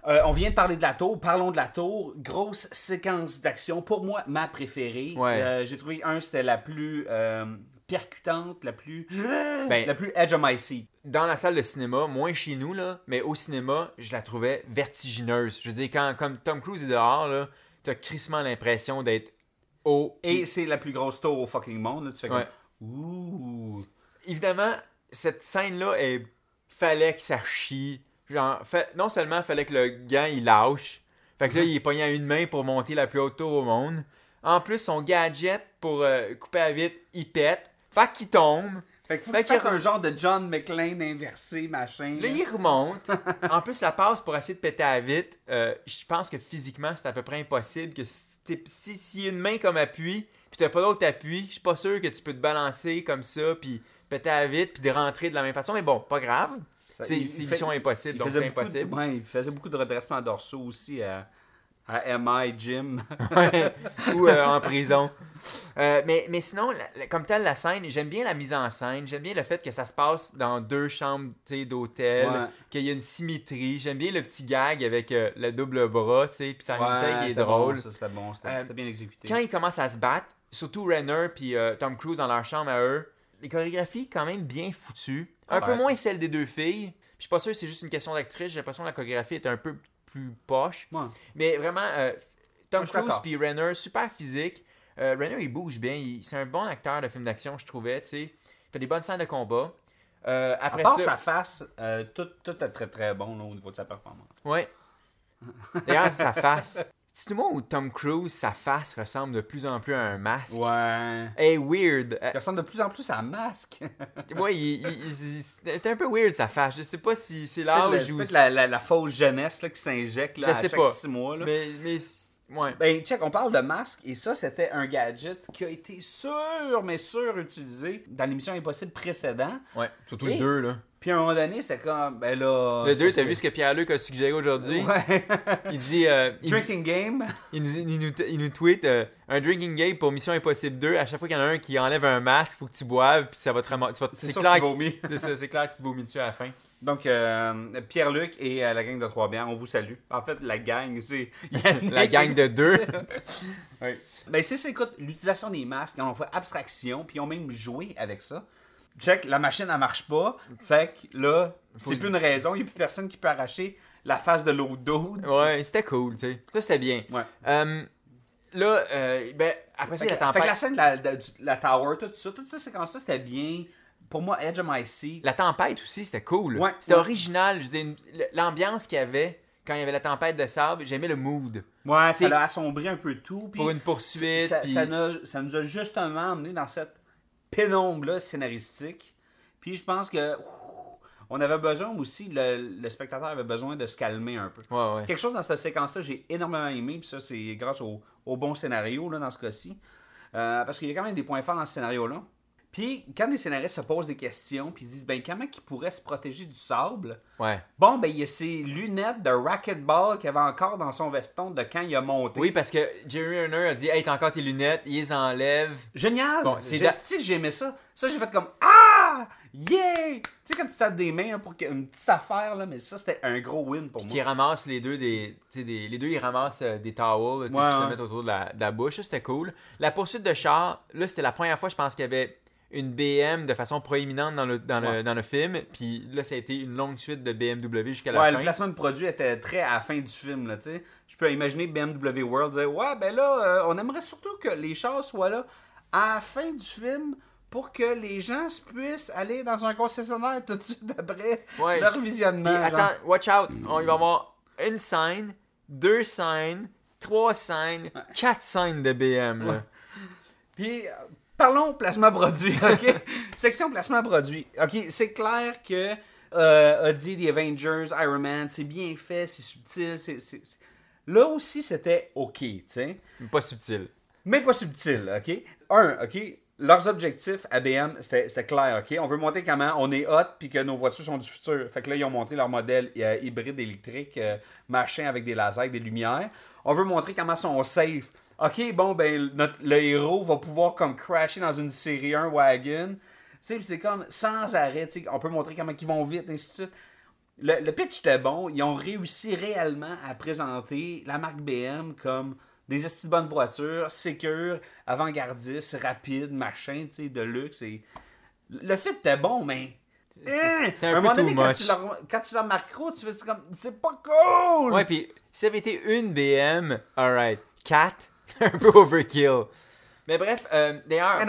Euh, on vient de parler de la tour, parlons de la tour. Grosse séquence d'action, pour moi, ma préférée. Ouais. Euh, j'ai trouvé un, c'était la plus percutante, la plus. <gasps> Ben- la plus edge of my seat. Dans la salle de cinéma, moins chez nous, là, mais au cinéma, je la trouvais vertigineuse. Je veux dire, quand comme Tom Cruise est dehors, là, t'as crissement l'impression d'être haut. Et c'est la plus grosse tour au fucking monde. là. Tu fais Ouais. comme. Ouh. évidemment, cette scène-là, il fallait que ça chie. Genre, fa- non seulement fallait que le gant il lâche, fait que là, il est pogné à une main pour monter la plus haute tour au monde. En plus, son gadget pour euh, couper à vite, il pète. Fait qu'il tombe. Fait qu'il faut Fait fasse qu'il- un genre de John McClane inversé, machin. Là, il remonte. <laughs> En plus, la passe pour essayer de péter à vite, euh, je pense que physiquement, c'est à peu près impossible. que Si, si, y a une main comme appui, puis t'as pas d'autre appui, je suis pas sûr que tu peux te balancer comme ça, puis péter à vite, puis de rentrer de la même façon. Mais bon, pas grave. C'est mission impossible, Il donc c'est impossible. de, ouais, il faisait beaucoup de redressements dorsaux aussi à, à MI Gym. <laughs> ou euh, en prison. Euh, mais, mais sinon, la- comme telle, la scène, j'aime bien la mise en scène. J'aime bien le fait que ça se passe dans deux chambres d'hôtel, Ouais. qu'il y a une symétrie. J'aime bien le petit gag avec euh, le double bras, tu sais, puis ça Ouais, est drôle. Bon, ça, c'était bon, Euh, c'était bien exécuté. Quand ils commencent à se battre, surtout Renner puis Tom Cruise dans leur chambre à eux, les chorégraphies quand même bien foutues. Un peu moins celle des deux filles. Je suis pas sûr c'est juste une question d'actrice. J'ai l'impression que la chorégraphie est un peu plus poche. Ouais. Mais vraiment, euh, Tom Cruise puis Renner, super physique. Euh, Renner, il bouge bien. C'est un bon acteur de film d'action, je trouvais. tu sais. Il fait des bonnes scènes de combat. Euh, À après part ça, sa face, euh, tout, tout est très très bon là, au niveau de sa performance. Ouais. D'ailleurs, sa face. C'est le monde où Tom Cruise, sa face ressemble de plus en plus à un masque. Ouais. Hey, weird. Euh, Il ressemble de plus en plus à un masque. <laughs> ouais, il, il- il- il- c'est un peu weird sa face. Je sais pas si c'est C'est l'âge ou. la, la, la fausse jeunesse là, qui s'injecte là, Je à sais chaque pas. six mois. Là. Mais, mais Ouais. Ben, check, on parle de masque, et ça, c'était un gadget qui a été sûr, mais sûr utilisé dans l'émission Impossible précédent. Ouais, surtout Et- le 2, là. Puis à un moment donné, c'était comme, ben là. Le c'est 2, parce t'as vu ce que Pierre-Luc a suggéré aujourd'hui? Ouais. Il dit. euh, il, Drinking game. il nous, il nous, il nous tweet euh, un drinking game pour Mission Impossible 2. À chaque fois qu'il y en a un qui enlève un masque, faut que tu boives, puis ça va te ramasser. C'est clair, c'est clair que tu te vomis dessus à la fin. Donc, euh, Pierre-Luc et euh, la gang de Trois-Bières, on vous salue. En fait, la gang, c'est. La gang de deux. <laughs> Oui. Ben, c'est ça, écoute, l'utilisation des masques, ont fait abstraction, puis ils ont même joué avec ça. Check, la machine, elle marche pas. Fait que là, c'est plus une raison, il n'y a plus personne qui peut arracher la face de l'autre dos. Ouais, c'était cool, tu sais. Ça, c'était bien. Ouais. Euh, là, euh, ben, après ça, Fait il y a la fait que la tempête. scène de la, de- du- la tower, tout ça, toute cette séquence-là, c'était bien. Pour moi, Edge of My Seat. La tempête aussi, c'était cool. Ouais, c'était ouais. original. L'ambiance qu'il y avait quand il y avait la tempête de sable, j'aimais le mood. Ouais, ça a assombri un peu tout. puis Pour une poursuite. Ça, puis- ça nous a justement amené dans cette pénombre-là scénaristique. Puis je pense que ouf, on avait besoin aussi, le, le spectateur avait besoin de se calmer un peu. Ouais, ouais. Quelque chose dans cette séquence-là, j'ai énormément aimé, puis ça, c'est grâce au, au bon scénario là, dans ce cas-ci. Euh, parce qu'il y a quand même des points forts dans ce scénario-là. Puis, quand les scénaristes se posent des questions, puis ils se disent, ben, comment ils pourraient se protéger du sable? Ouais. Bon, ben, il y a ces lunettes de racquetball qu'il avait encore dans son veston de quand il a monté. Oui, parce que Jerry Renner a dit Hey, t'as encore tes lunettes, il les enlève. Génial! Bon, c'est si que j'aimais ça. Ça, j'ai fait comme Ah! Yeah! Tu sais, quand tu tapes des mains hein, pour une petite affaire, là, mais ça, c'était un gros win pour Puis moi. qui ramasse les deux des. tu sais, des les deux, ils ramassent euh, des towels, tu sais, Ouais, se mettent autour de la, de la bouche. C'était cool. La poursuite de char, là, c'était la première fois, je pense, qu'il y avait une BM de façon proéminente dans le, dans, le, Ouais. dans le film. Puis là, ça a été une longue suite de BMW jusqu'à la Ouais, fin. le placement de produit était très à la fin du film, là, tu sais. Je peux imaginer BMW World dire Ouais, ben là, euh, on aimerait surtout que les chars soient là à la fin du film pour que les gens se puissent aller dans un concessionnaire tout de suite après Ouais, leur je- visionnement. Genre. attends, watch out, on va avoir une scène, deux scènes, trois scènes, quatre scènes de BM. Là. Puis, euh, parlons placement produit, <laughs> OK? Section placement produit. OK, c'est clair que euh, a dit The Avengers, Iron Man, c'est bien fait, c'est subtil, c'est... Là aussi, c'était OK, tu sais. Pas subtil. Mais pas subtil, OK? Un, OK? Leurs objectifs à BM, c'était clair, OK? On veut montrer comment on est hot puis que nos voitures sont du futur. Fait que là, ils ont montré leur modèle euh, hybride électrique, euh, machin avec des lasers, avec des lumières. On veut montrer comment sont safe. OK, bon, ben, notre, le héros va pouvoir comme crasher dans une série 1 wagon. Tu sais, c'est comme sans arrêt, tu sais, on peut montrer comment ils vont vite, ainsi de suite. Le, le pitch était bon. Ils ont réussi réellement à présenter la marque BM comme des estis de bonnes voitures, sécures, avant-gardistes, rapides, machin, tu sais, de luxe. Et... Le fit était bon, mais. Hein! c'est À un peu moment too quand much. tu, leur, quand tu leur tu fais c'est comme. C'est pas cool! Ouais, puis si ça avait été une BM, alright. Quatre, <laughs> un peu overkill. Mais bref, euh, d'ailleurs.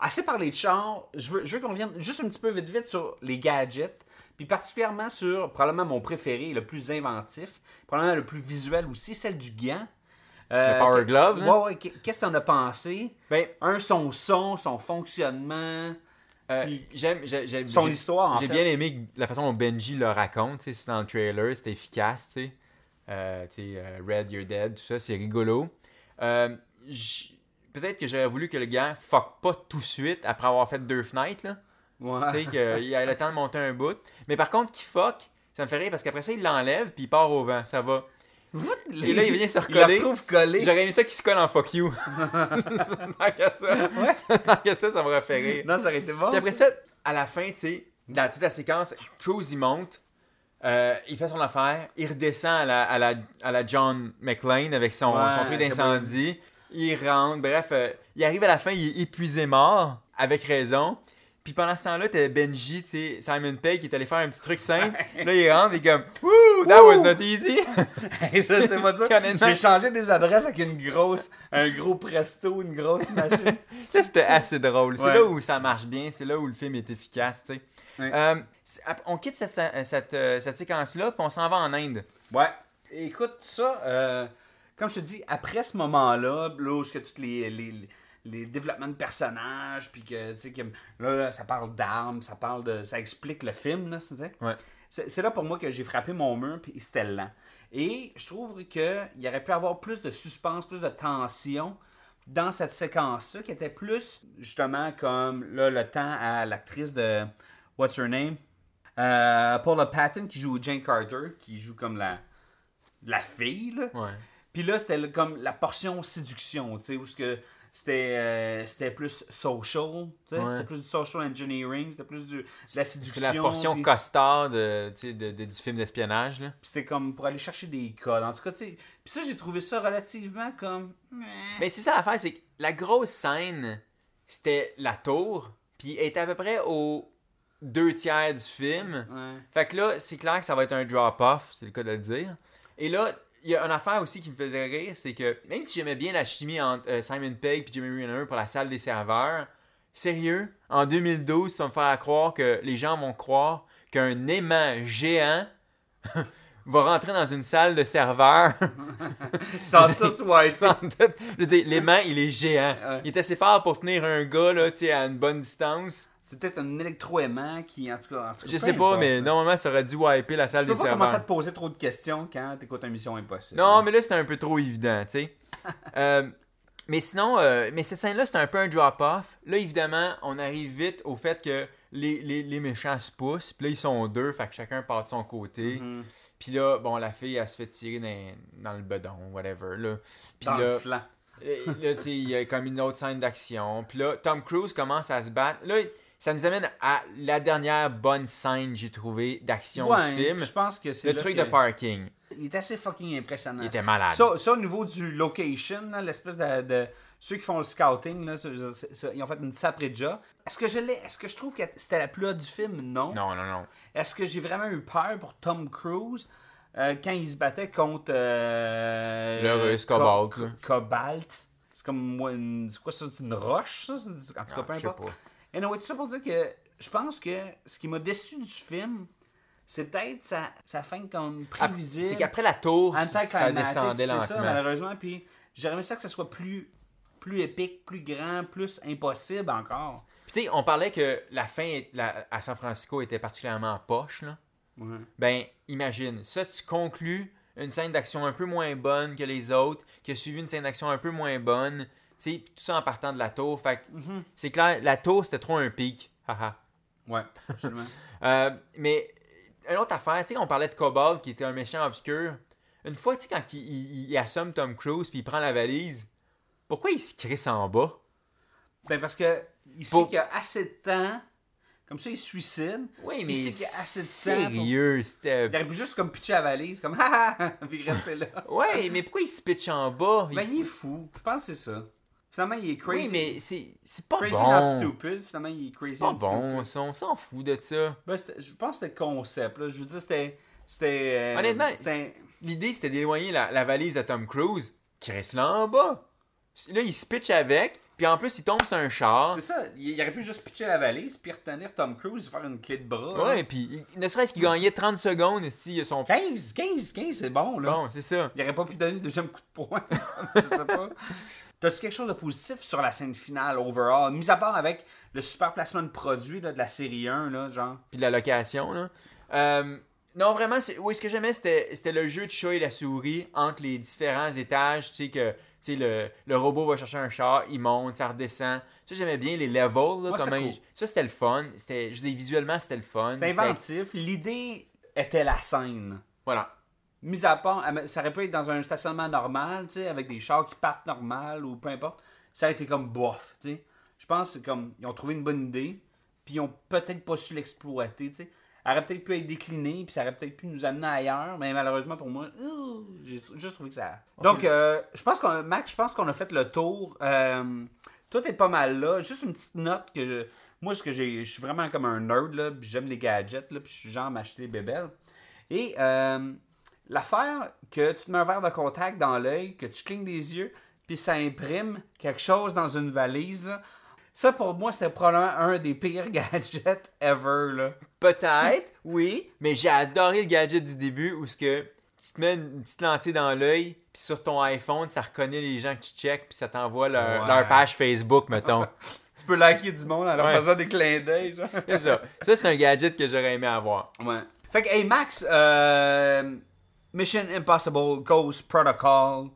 Assez parlé de char, je veux, je veux qu'on vienne juste un petit peu vite vite sur les gadgets, puis particulièrement sur probablement mon préféré, le plus inventif, probablement le plus visuel aussi, celle du gant. Euh, Le Power Glove, hein? Ouais, ouais, qu'est- qu'est-ce que t'en as pensé? Ben, Un, son son, son fonctionnement. Euh, j'aime, j'ai- j'ai- Son histoire, en J'ai bien aimé la façon dont Benji le raconte, c'est dans le trailer, c'était efficace, tu sais. Tu sais, euh, Red, You're Dead, tout ça, c'est rigolo. Euh, Peut-être que j'aurais voulu que le gars fuck pas tout de suite après avoir fait deux fenêtres, là. Ouais. Tu sais, qu'il ait le temps de monter un bout. Mais par contre, qu'il fuck, ça me fait rire parce qu'après ça, il l'enlève puis il part au vent, ça va. Et là, il vient se Il le recoller. collé. J'aurais aimé ça qu'il se colle en fuck you. <laughs> Tant qu'à ça. Tant qu'à ça, ça m'aurait fait rire. Non, ça aurait été bon. Puis après ça, à la fin, tu sais, dans toute la séquence, Cruise, il monte, euh, il fait son affaire, il redescend à la, à la, à la John McClane avec son, Ouais, son truc c'est d'incendie. Il rentre, bref, euh, il arrive à la fin, il est épuisé mort, avec raison. Puis pendant ce temps-là, t'as Benji, tu sais, Simon Pegg qui est allé faire un petit truc simple. là, il rentre, il est comme, Wouh, that was not easy. <laughs> Hey, ça, c'était pas <laughs> dur. J'ai changé des adresses avec une grosse, un gros presto, une grosse machine. <laughs> Ça, c'était assez drôle. C'est Ouais. là où ça marche bien, c'est là où le film est efficace, tu sais. Ouais. Euh, c'est- on quitte cette, cette, euh, cette séquence-là, puis on s'en va en Inde. Ouais. Écoute, ça, euh, comme je te dis, après ce moment-là, là où que tous les, les, les développements de personnages, puis que, tu sais, que là, là, ça parle d'armes, ça parle de. ça explique le film, là, sais. Ouais. C'est c'est là pour moi que j'ai frappé mon mur, puis c'était lent. Et je trouve qu'il y aurait pu avoir plus de suspense, plus de tension dans cette séquence-là, qui était plus, justement, comme là, le temps à l'actrice de What's Her Name? Euh, Paula Patton, qui joue Jane Carter, qui joue comme la, la fille, là. Ouais. Puis là, c'était comme la portion séduction, tu sais, où ce que c'était euh, c'était plus social, tu sais, Ouais. c'était plus du social engineering, c'était plus du, de la séduction. C'est la portion costard de, tu sais, de- de- du film d'espionnage. là. puis c'était comme pour aller chercher des codes. En tout cas, tu sais. Puis ça, j'ai trouvé ça relativement comme. Mais c'est ça l'affaire, c'est que la grosse scène, c'était la tour, puis elle était à peu près aux deux tiers du film. Ouais. Fait que là, c'est clair que ça va être un drop-off, c'est le cas de le dire. Et là, il y a une affaire aussi qui me faisait rire, c'est que même si j'aimais bien la chimie entre euh, Simon Pegg et Jimmy Renner pour la salle des serveurs, sérieux, en 2012, tu vas me faire croire que les gens vont croire qu'un aimant géant <laughs> va rentrer dans une salle de serveurs <laughs> <laughs> Sans tout, ouais, sans ça. doute. Je veux dire, l'aimant, il est géant. Il est assez fort pour tenir un gars, là, à une bonne distance. C'est peut-être un électroaimant qui, en tout cas. En tout cas Je sais pas, importe, mais normalement, ça aurait dû wiper la salle Tu peux des pas commencer à serveurs. te poser trop de questions quand t'écoutes une Mission Impossible. Non, mais là, c'était un peu trop évident, tu sais. <laughs> Euh, mais sinon, euh, mais cette scène-là, c'était un peu un drop-off. Là, évidemment, on arrive vite au fait que les, les, les méchants se poussent. Puis là, ils sont deux, fait que chacun part de son côté. Mhm. Puis là, bon, la fille, elle se fait tirer dans, dans le bedon, whatever, là. Puis Dans là, le flanc. euh, là, tu sais, il y a comme une autre scène d'action. Puis là, Tom Cruise commence à se battre. Là, ça nous amène à la dernière bonne scène, j'ai trouvé, d'action Ouais, du film. je pense que c'est Le truc que- de parking. Il est assez fucking impressionnant. Il était malade. Ça, ça, au niveau du location, l'espèce de, de- Ceux qui font le scouting, là, ça- ça- ça- ils ont fait une sapré job. Est-ce que je l'ai. Est-ce que je trouve que c'était la plus haute du film? Non. Non, non, non. Est-ce que j'ai vraiment eu peur pour Tom Cruise euh, quand il se battait contre. euh, Le Russe, Co- Cobalt, Co-. Cobalt. C'est comme moi, une- c'est quoi ça? C'est une roche, ça? C'est- En tout cas, Ah, peu je sais importe. pas. Anyway, tout ça pour dire que je pense que ce qui m'a déçu du film, c'est peut-être sa, sa fin comme prévisible. C'est qu'après la tour, ça descendait c'est ça, lentement. malheureusement. Puis j'aurais aimé ça que ça soit plus, plus épique, plus grand, plus impossible encore. Puis tu sais, on parlait que la fin la- à San Francisco était particulièrement poche, là. Ouais. Ben, imagine, ça, tu conclus une scène d'action un peu moins bonne que les autres, qui a suivi une scène d'action un peu moins bonne, tu sais, tout ça en partant de la tour. Fait que Mhm. c'est clair, la tour, c'était trop un pic. Haha. Ouais, absolument. <laughs> Euh, mais une autre affaire, tu sais, on parlait de Cobalt qui était un méchant obscur. Une fois, tu sais, quand il, il- il assomme Tom Cruise puis il prend la valise, pourquoi il se crisse en bas? ben parce que ici Pour- qu'il y a assez de temps, comme ça il se suicide. Oui, mais Il sait qu'il y a assez de temps sérieux, c'était... Il aurait pu juste comme pitcher la valise, comme <laughs> ha, <laughs> puis rester là. Ouais, mais pourquoi il se pitch en bas? Il- Ben il est fou, je pense que c'est ça. Finalement il est crazy. Oui, mais c'est pas Crazy not bon. stupid, finalement il est crazy C'est pas bon, ça, on s'en fout de ça. Ben, je pense que c'était le concept. Là. Je veux dire, c'était. c'était euh, Honnêtement, L'idée, c'était d'éloigner la, la valise de Tom Cruise, qui reste là en bas. Là, il se pitch avec, puis en plus, il tombe sur un char. C'est ça. Il, aurait pu juste pitcher la valise, puis retenir Tom Cruise, faire une clé de bras. Ouais, puis ne serait-ce qu'il gagnait 30 secondes si son... 15, 15, 15, c'est bon, là. Bon, c'est ça. Il aurait pas pu donner le deuxième coup de poing. <laughs> je sais pas. T'as-tu quelque chose de positif sur la scène finale, overall? Mis à part avec le super placement de produit là, de la série 1, là, genre. Puis de la location, là. Euh, non, vraiment, c'est- oui, ce que j'aimais, c'était c'était le jeu de chat et la souris entre les différents étages. Tu sais, que tu sais, le, le robot va chercher un char, il monte, ça redescend. Ça, j'aimais bien les levels. Là, Ouais, comment c'était ils- cool. Ça, c'était le fun. C'était, je dis, visuellement, c'était le fun. C'est inventif. L'idée était la scène. Voilà. Mis à part, ça aurait pu être dans un stationnement normal, tu sais, avec des chars qui partent normal ou peu importe. Ça a été comme bof, tu sais. Je pense que c'est comme, ils ont trouvé une bonne idée, puis ils ont peut-être pas su l'exploiter, tu sais. Elle aurait peut-être pu être déclinée, puis ça aurait peut-être pu nous amener ailleurs, mais malheureusement pour moi, j'ai juste trouvé que ça. Donc, euh, je pense qu'on, Max, je pense qu'on a fait le tour. Euh, tout est pas mal là. Juste une petite note que moi, ce que j'ai, je suis vraiment comme un nerd là, puis j'aime les gadgets là, puis je suis genre à m'acheter des bébelles. Et euh, l'affaire que tu te mets un verre de contact dans l'œil, que tu clignes des yeux, puis ça imprime quelque chose dans une valise, là, ça pour moi c'était probablement un des pires <laughs> gadgets ever. Là. Peut-être, oui, mais j'ai adoré le gadget du début où ce que tu te mets une petite lentille dans l'œil, puis sur ton iPhone, ça reconnaît les gens que tu check, puis ça t'envoie leur, Ouais. leur page Facebook, mettons. <laughs> Tu peux liker du monde en leur Ouais. faisant des clins d'œil. c'est ça. Ça, c'est un gadget que j'aurais aimé avoir. Ouais. Fait que, hey Max, euh, Mission Impossible Ghost Protocol,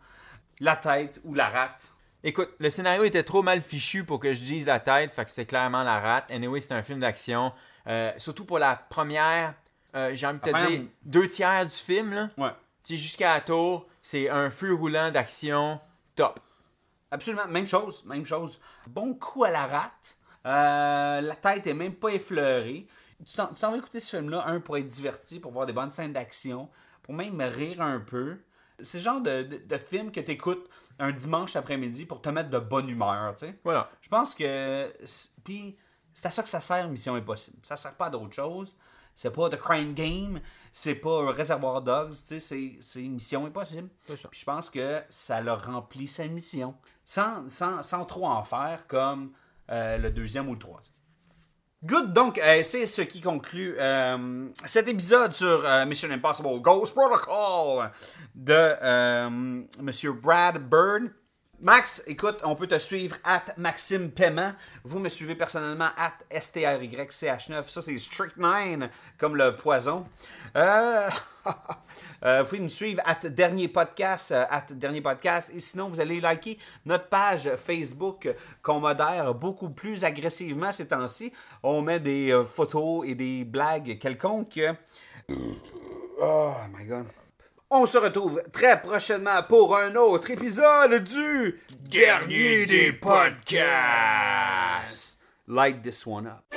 la tête ou la rate. Écoute, le scénario était trop mal fichu pour que je dise la tête, fait que c'était clairement la rate. Anyway, c'est un film d'action. Euh, surtout pour la première, euh, j'ai envie de te dire, deux tiers du film, là. Ouais. Tu jusqu'à la tour, c'est un feu roulant d'action top. Absolument, même chose, même chose. Bon coup à la rate. Euh, la tête est même pas effleurée. Tu t'en vas écouter ce film-là, un, pour être diverti, pour voir des bonnes scènes d'action, pour même rire un peu. C'est le genre de, de, de film que tu écoutes un dimanche après-midi pour te mettre de bonne humeur, tu sais. Voilà. Je pense que. c'est- Puis, c'est à ça que ça sert Mission Impossible. Ça sert pas à d'autre chose. C'est pas The Crime Game. C'est pas Réservoir Dogs. Tu sais, c'est- c'est Mission Impossible. Puis je pense que ça leur remplit sa mission. Sans, sans, sans trop en faire comme euh, le deuxième ou le troisième. Good, donc euh, c'est ce qui conclut euh, cet épisode sur euh, Mission Impossible Ghost Protocol de Monsieur Brad Bird. Max, écoute, on peut te suivre at Maxime Paiement. Vous me suivez personnellement at STRYCH9. Ça, c'est Strychnine, comme le poison. Euh, <laughs> euh, vous pouvez nous suivre at Dernier Podcast, euh, at Dernier Podcast. Et sinon, vous allez liker notre page Facebook qu'on modère beaucoup plus agressivement ces temps-ci. On met des photos et des blagues quelconques. Oh my god. On se retrouve très prochainement pour un autre épisode du Dernier des podcasts. Light this one up.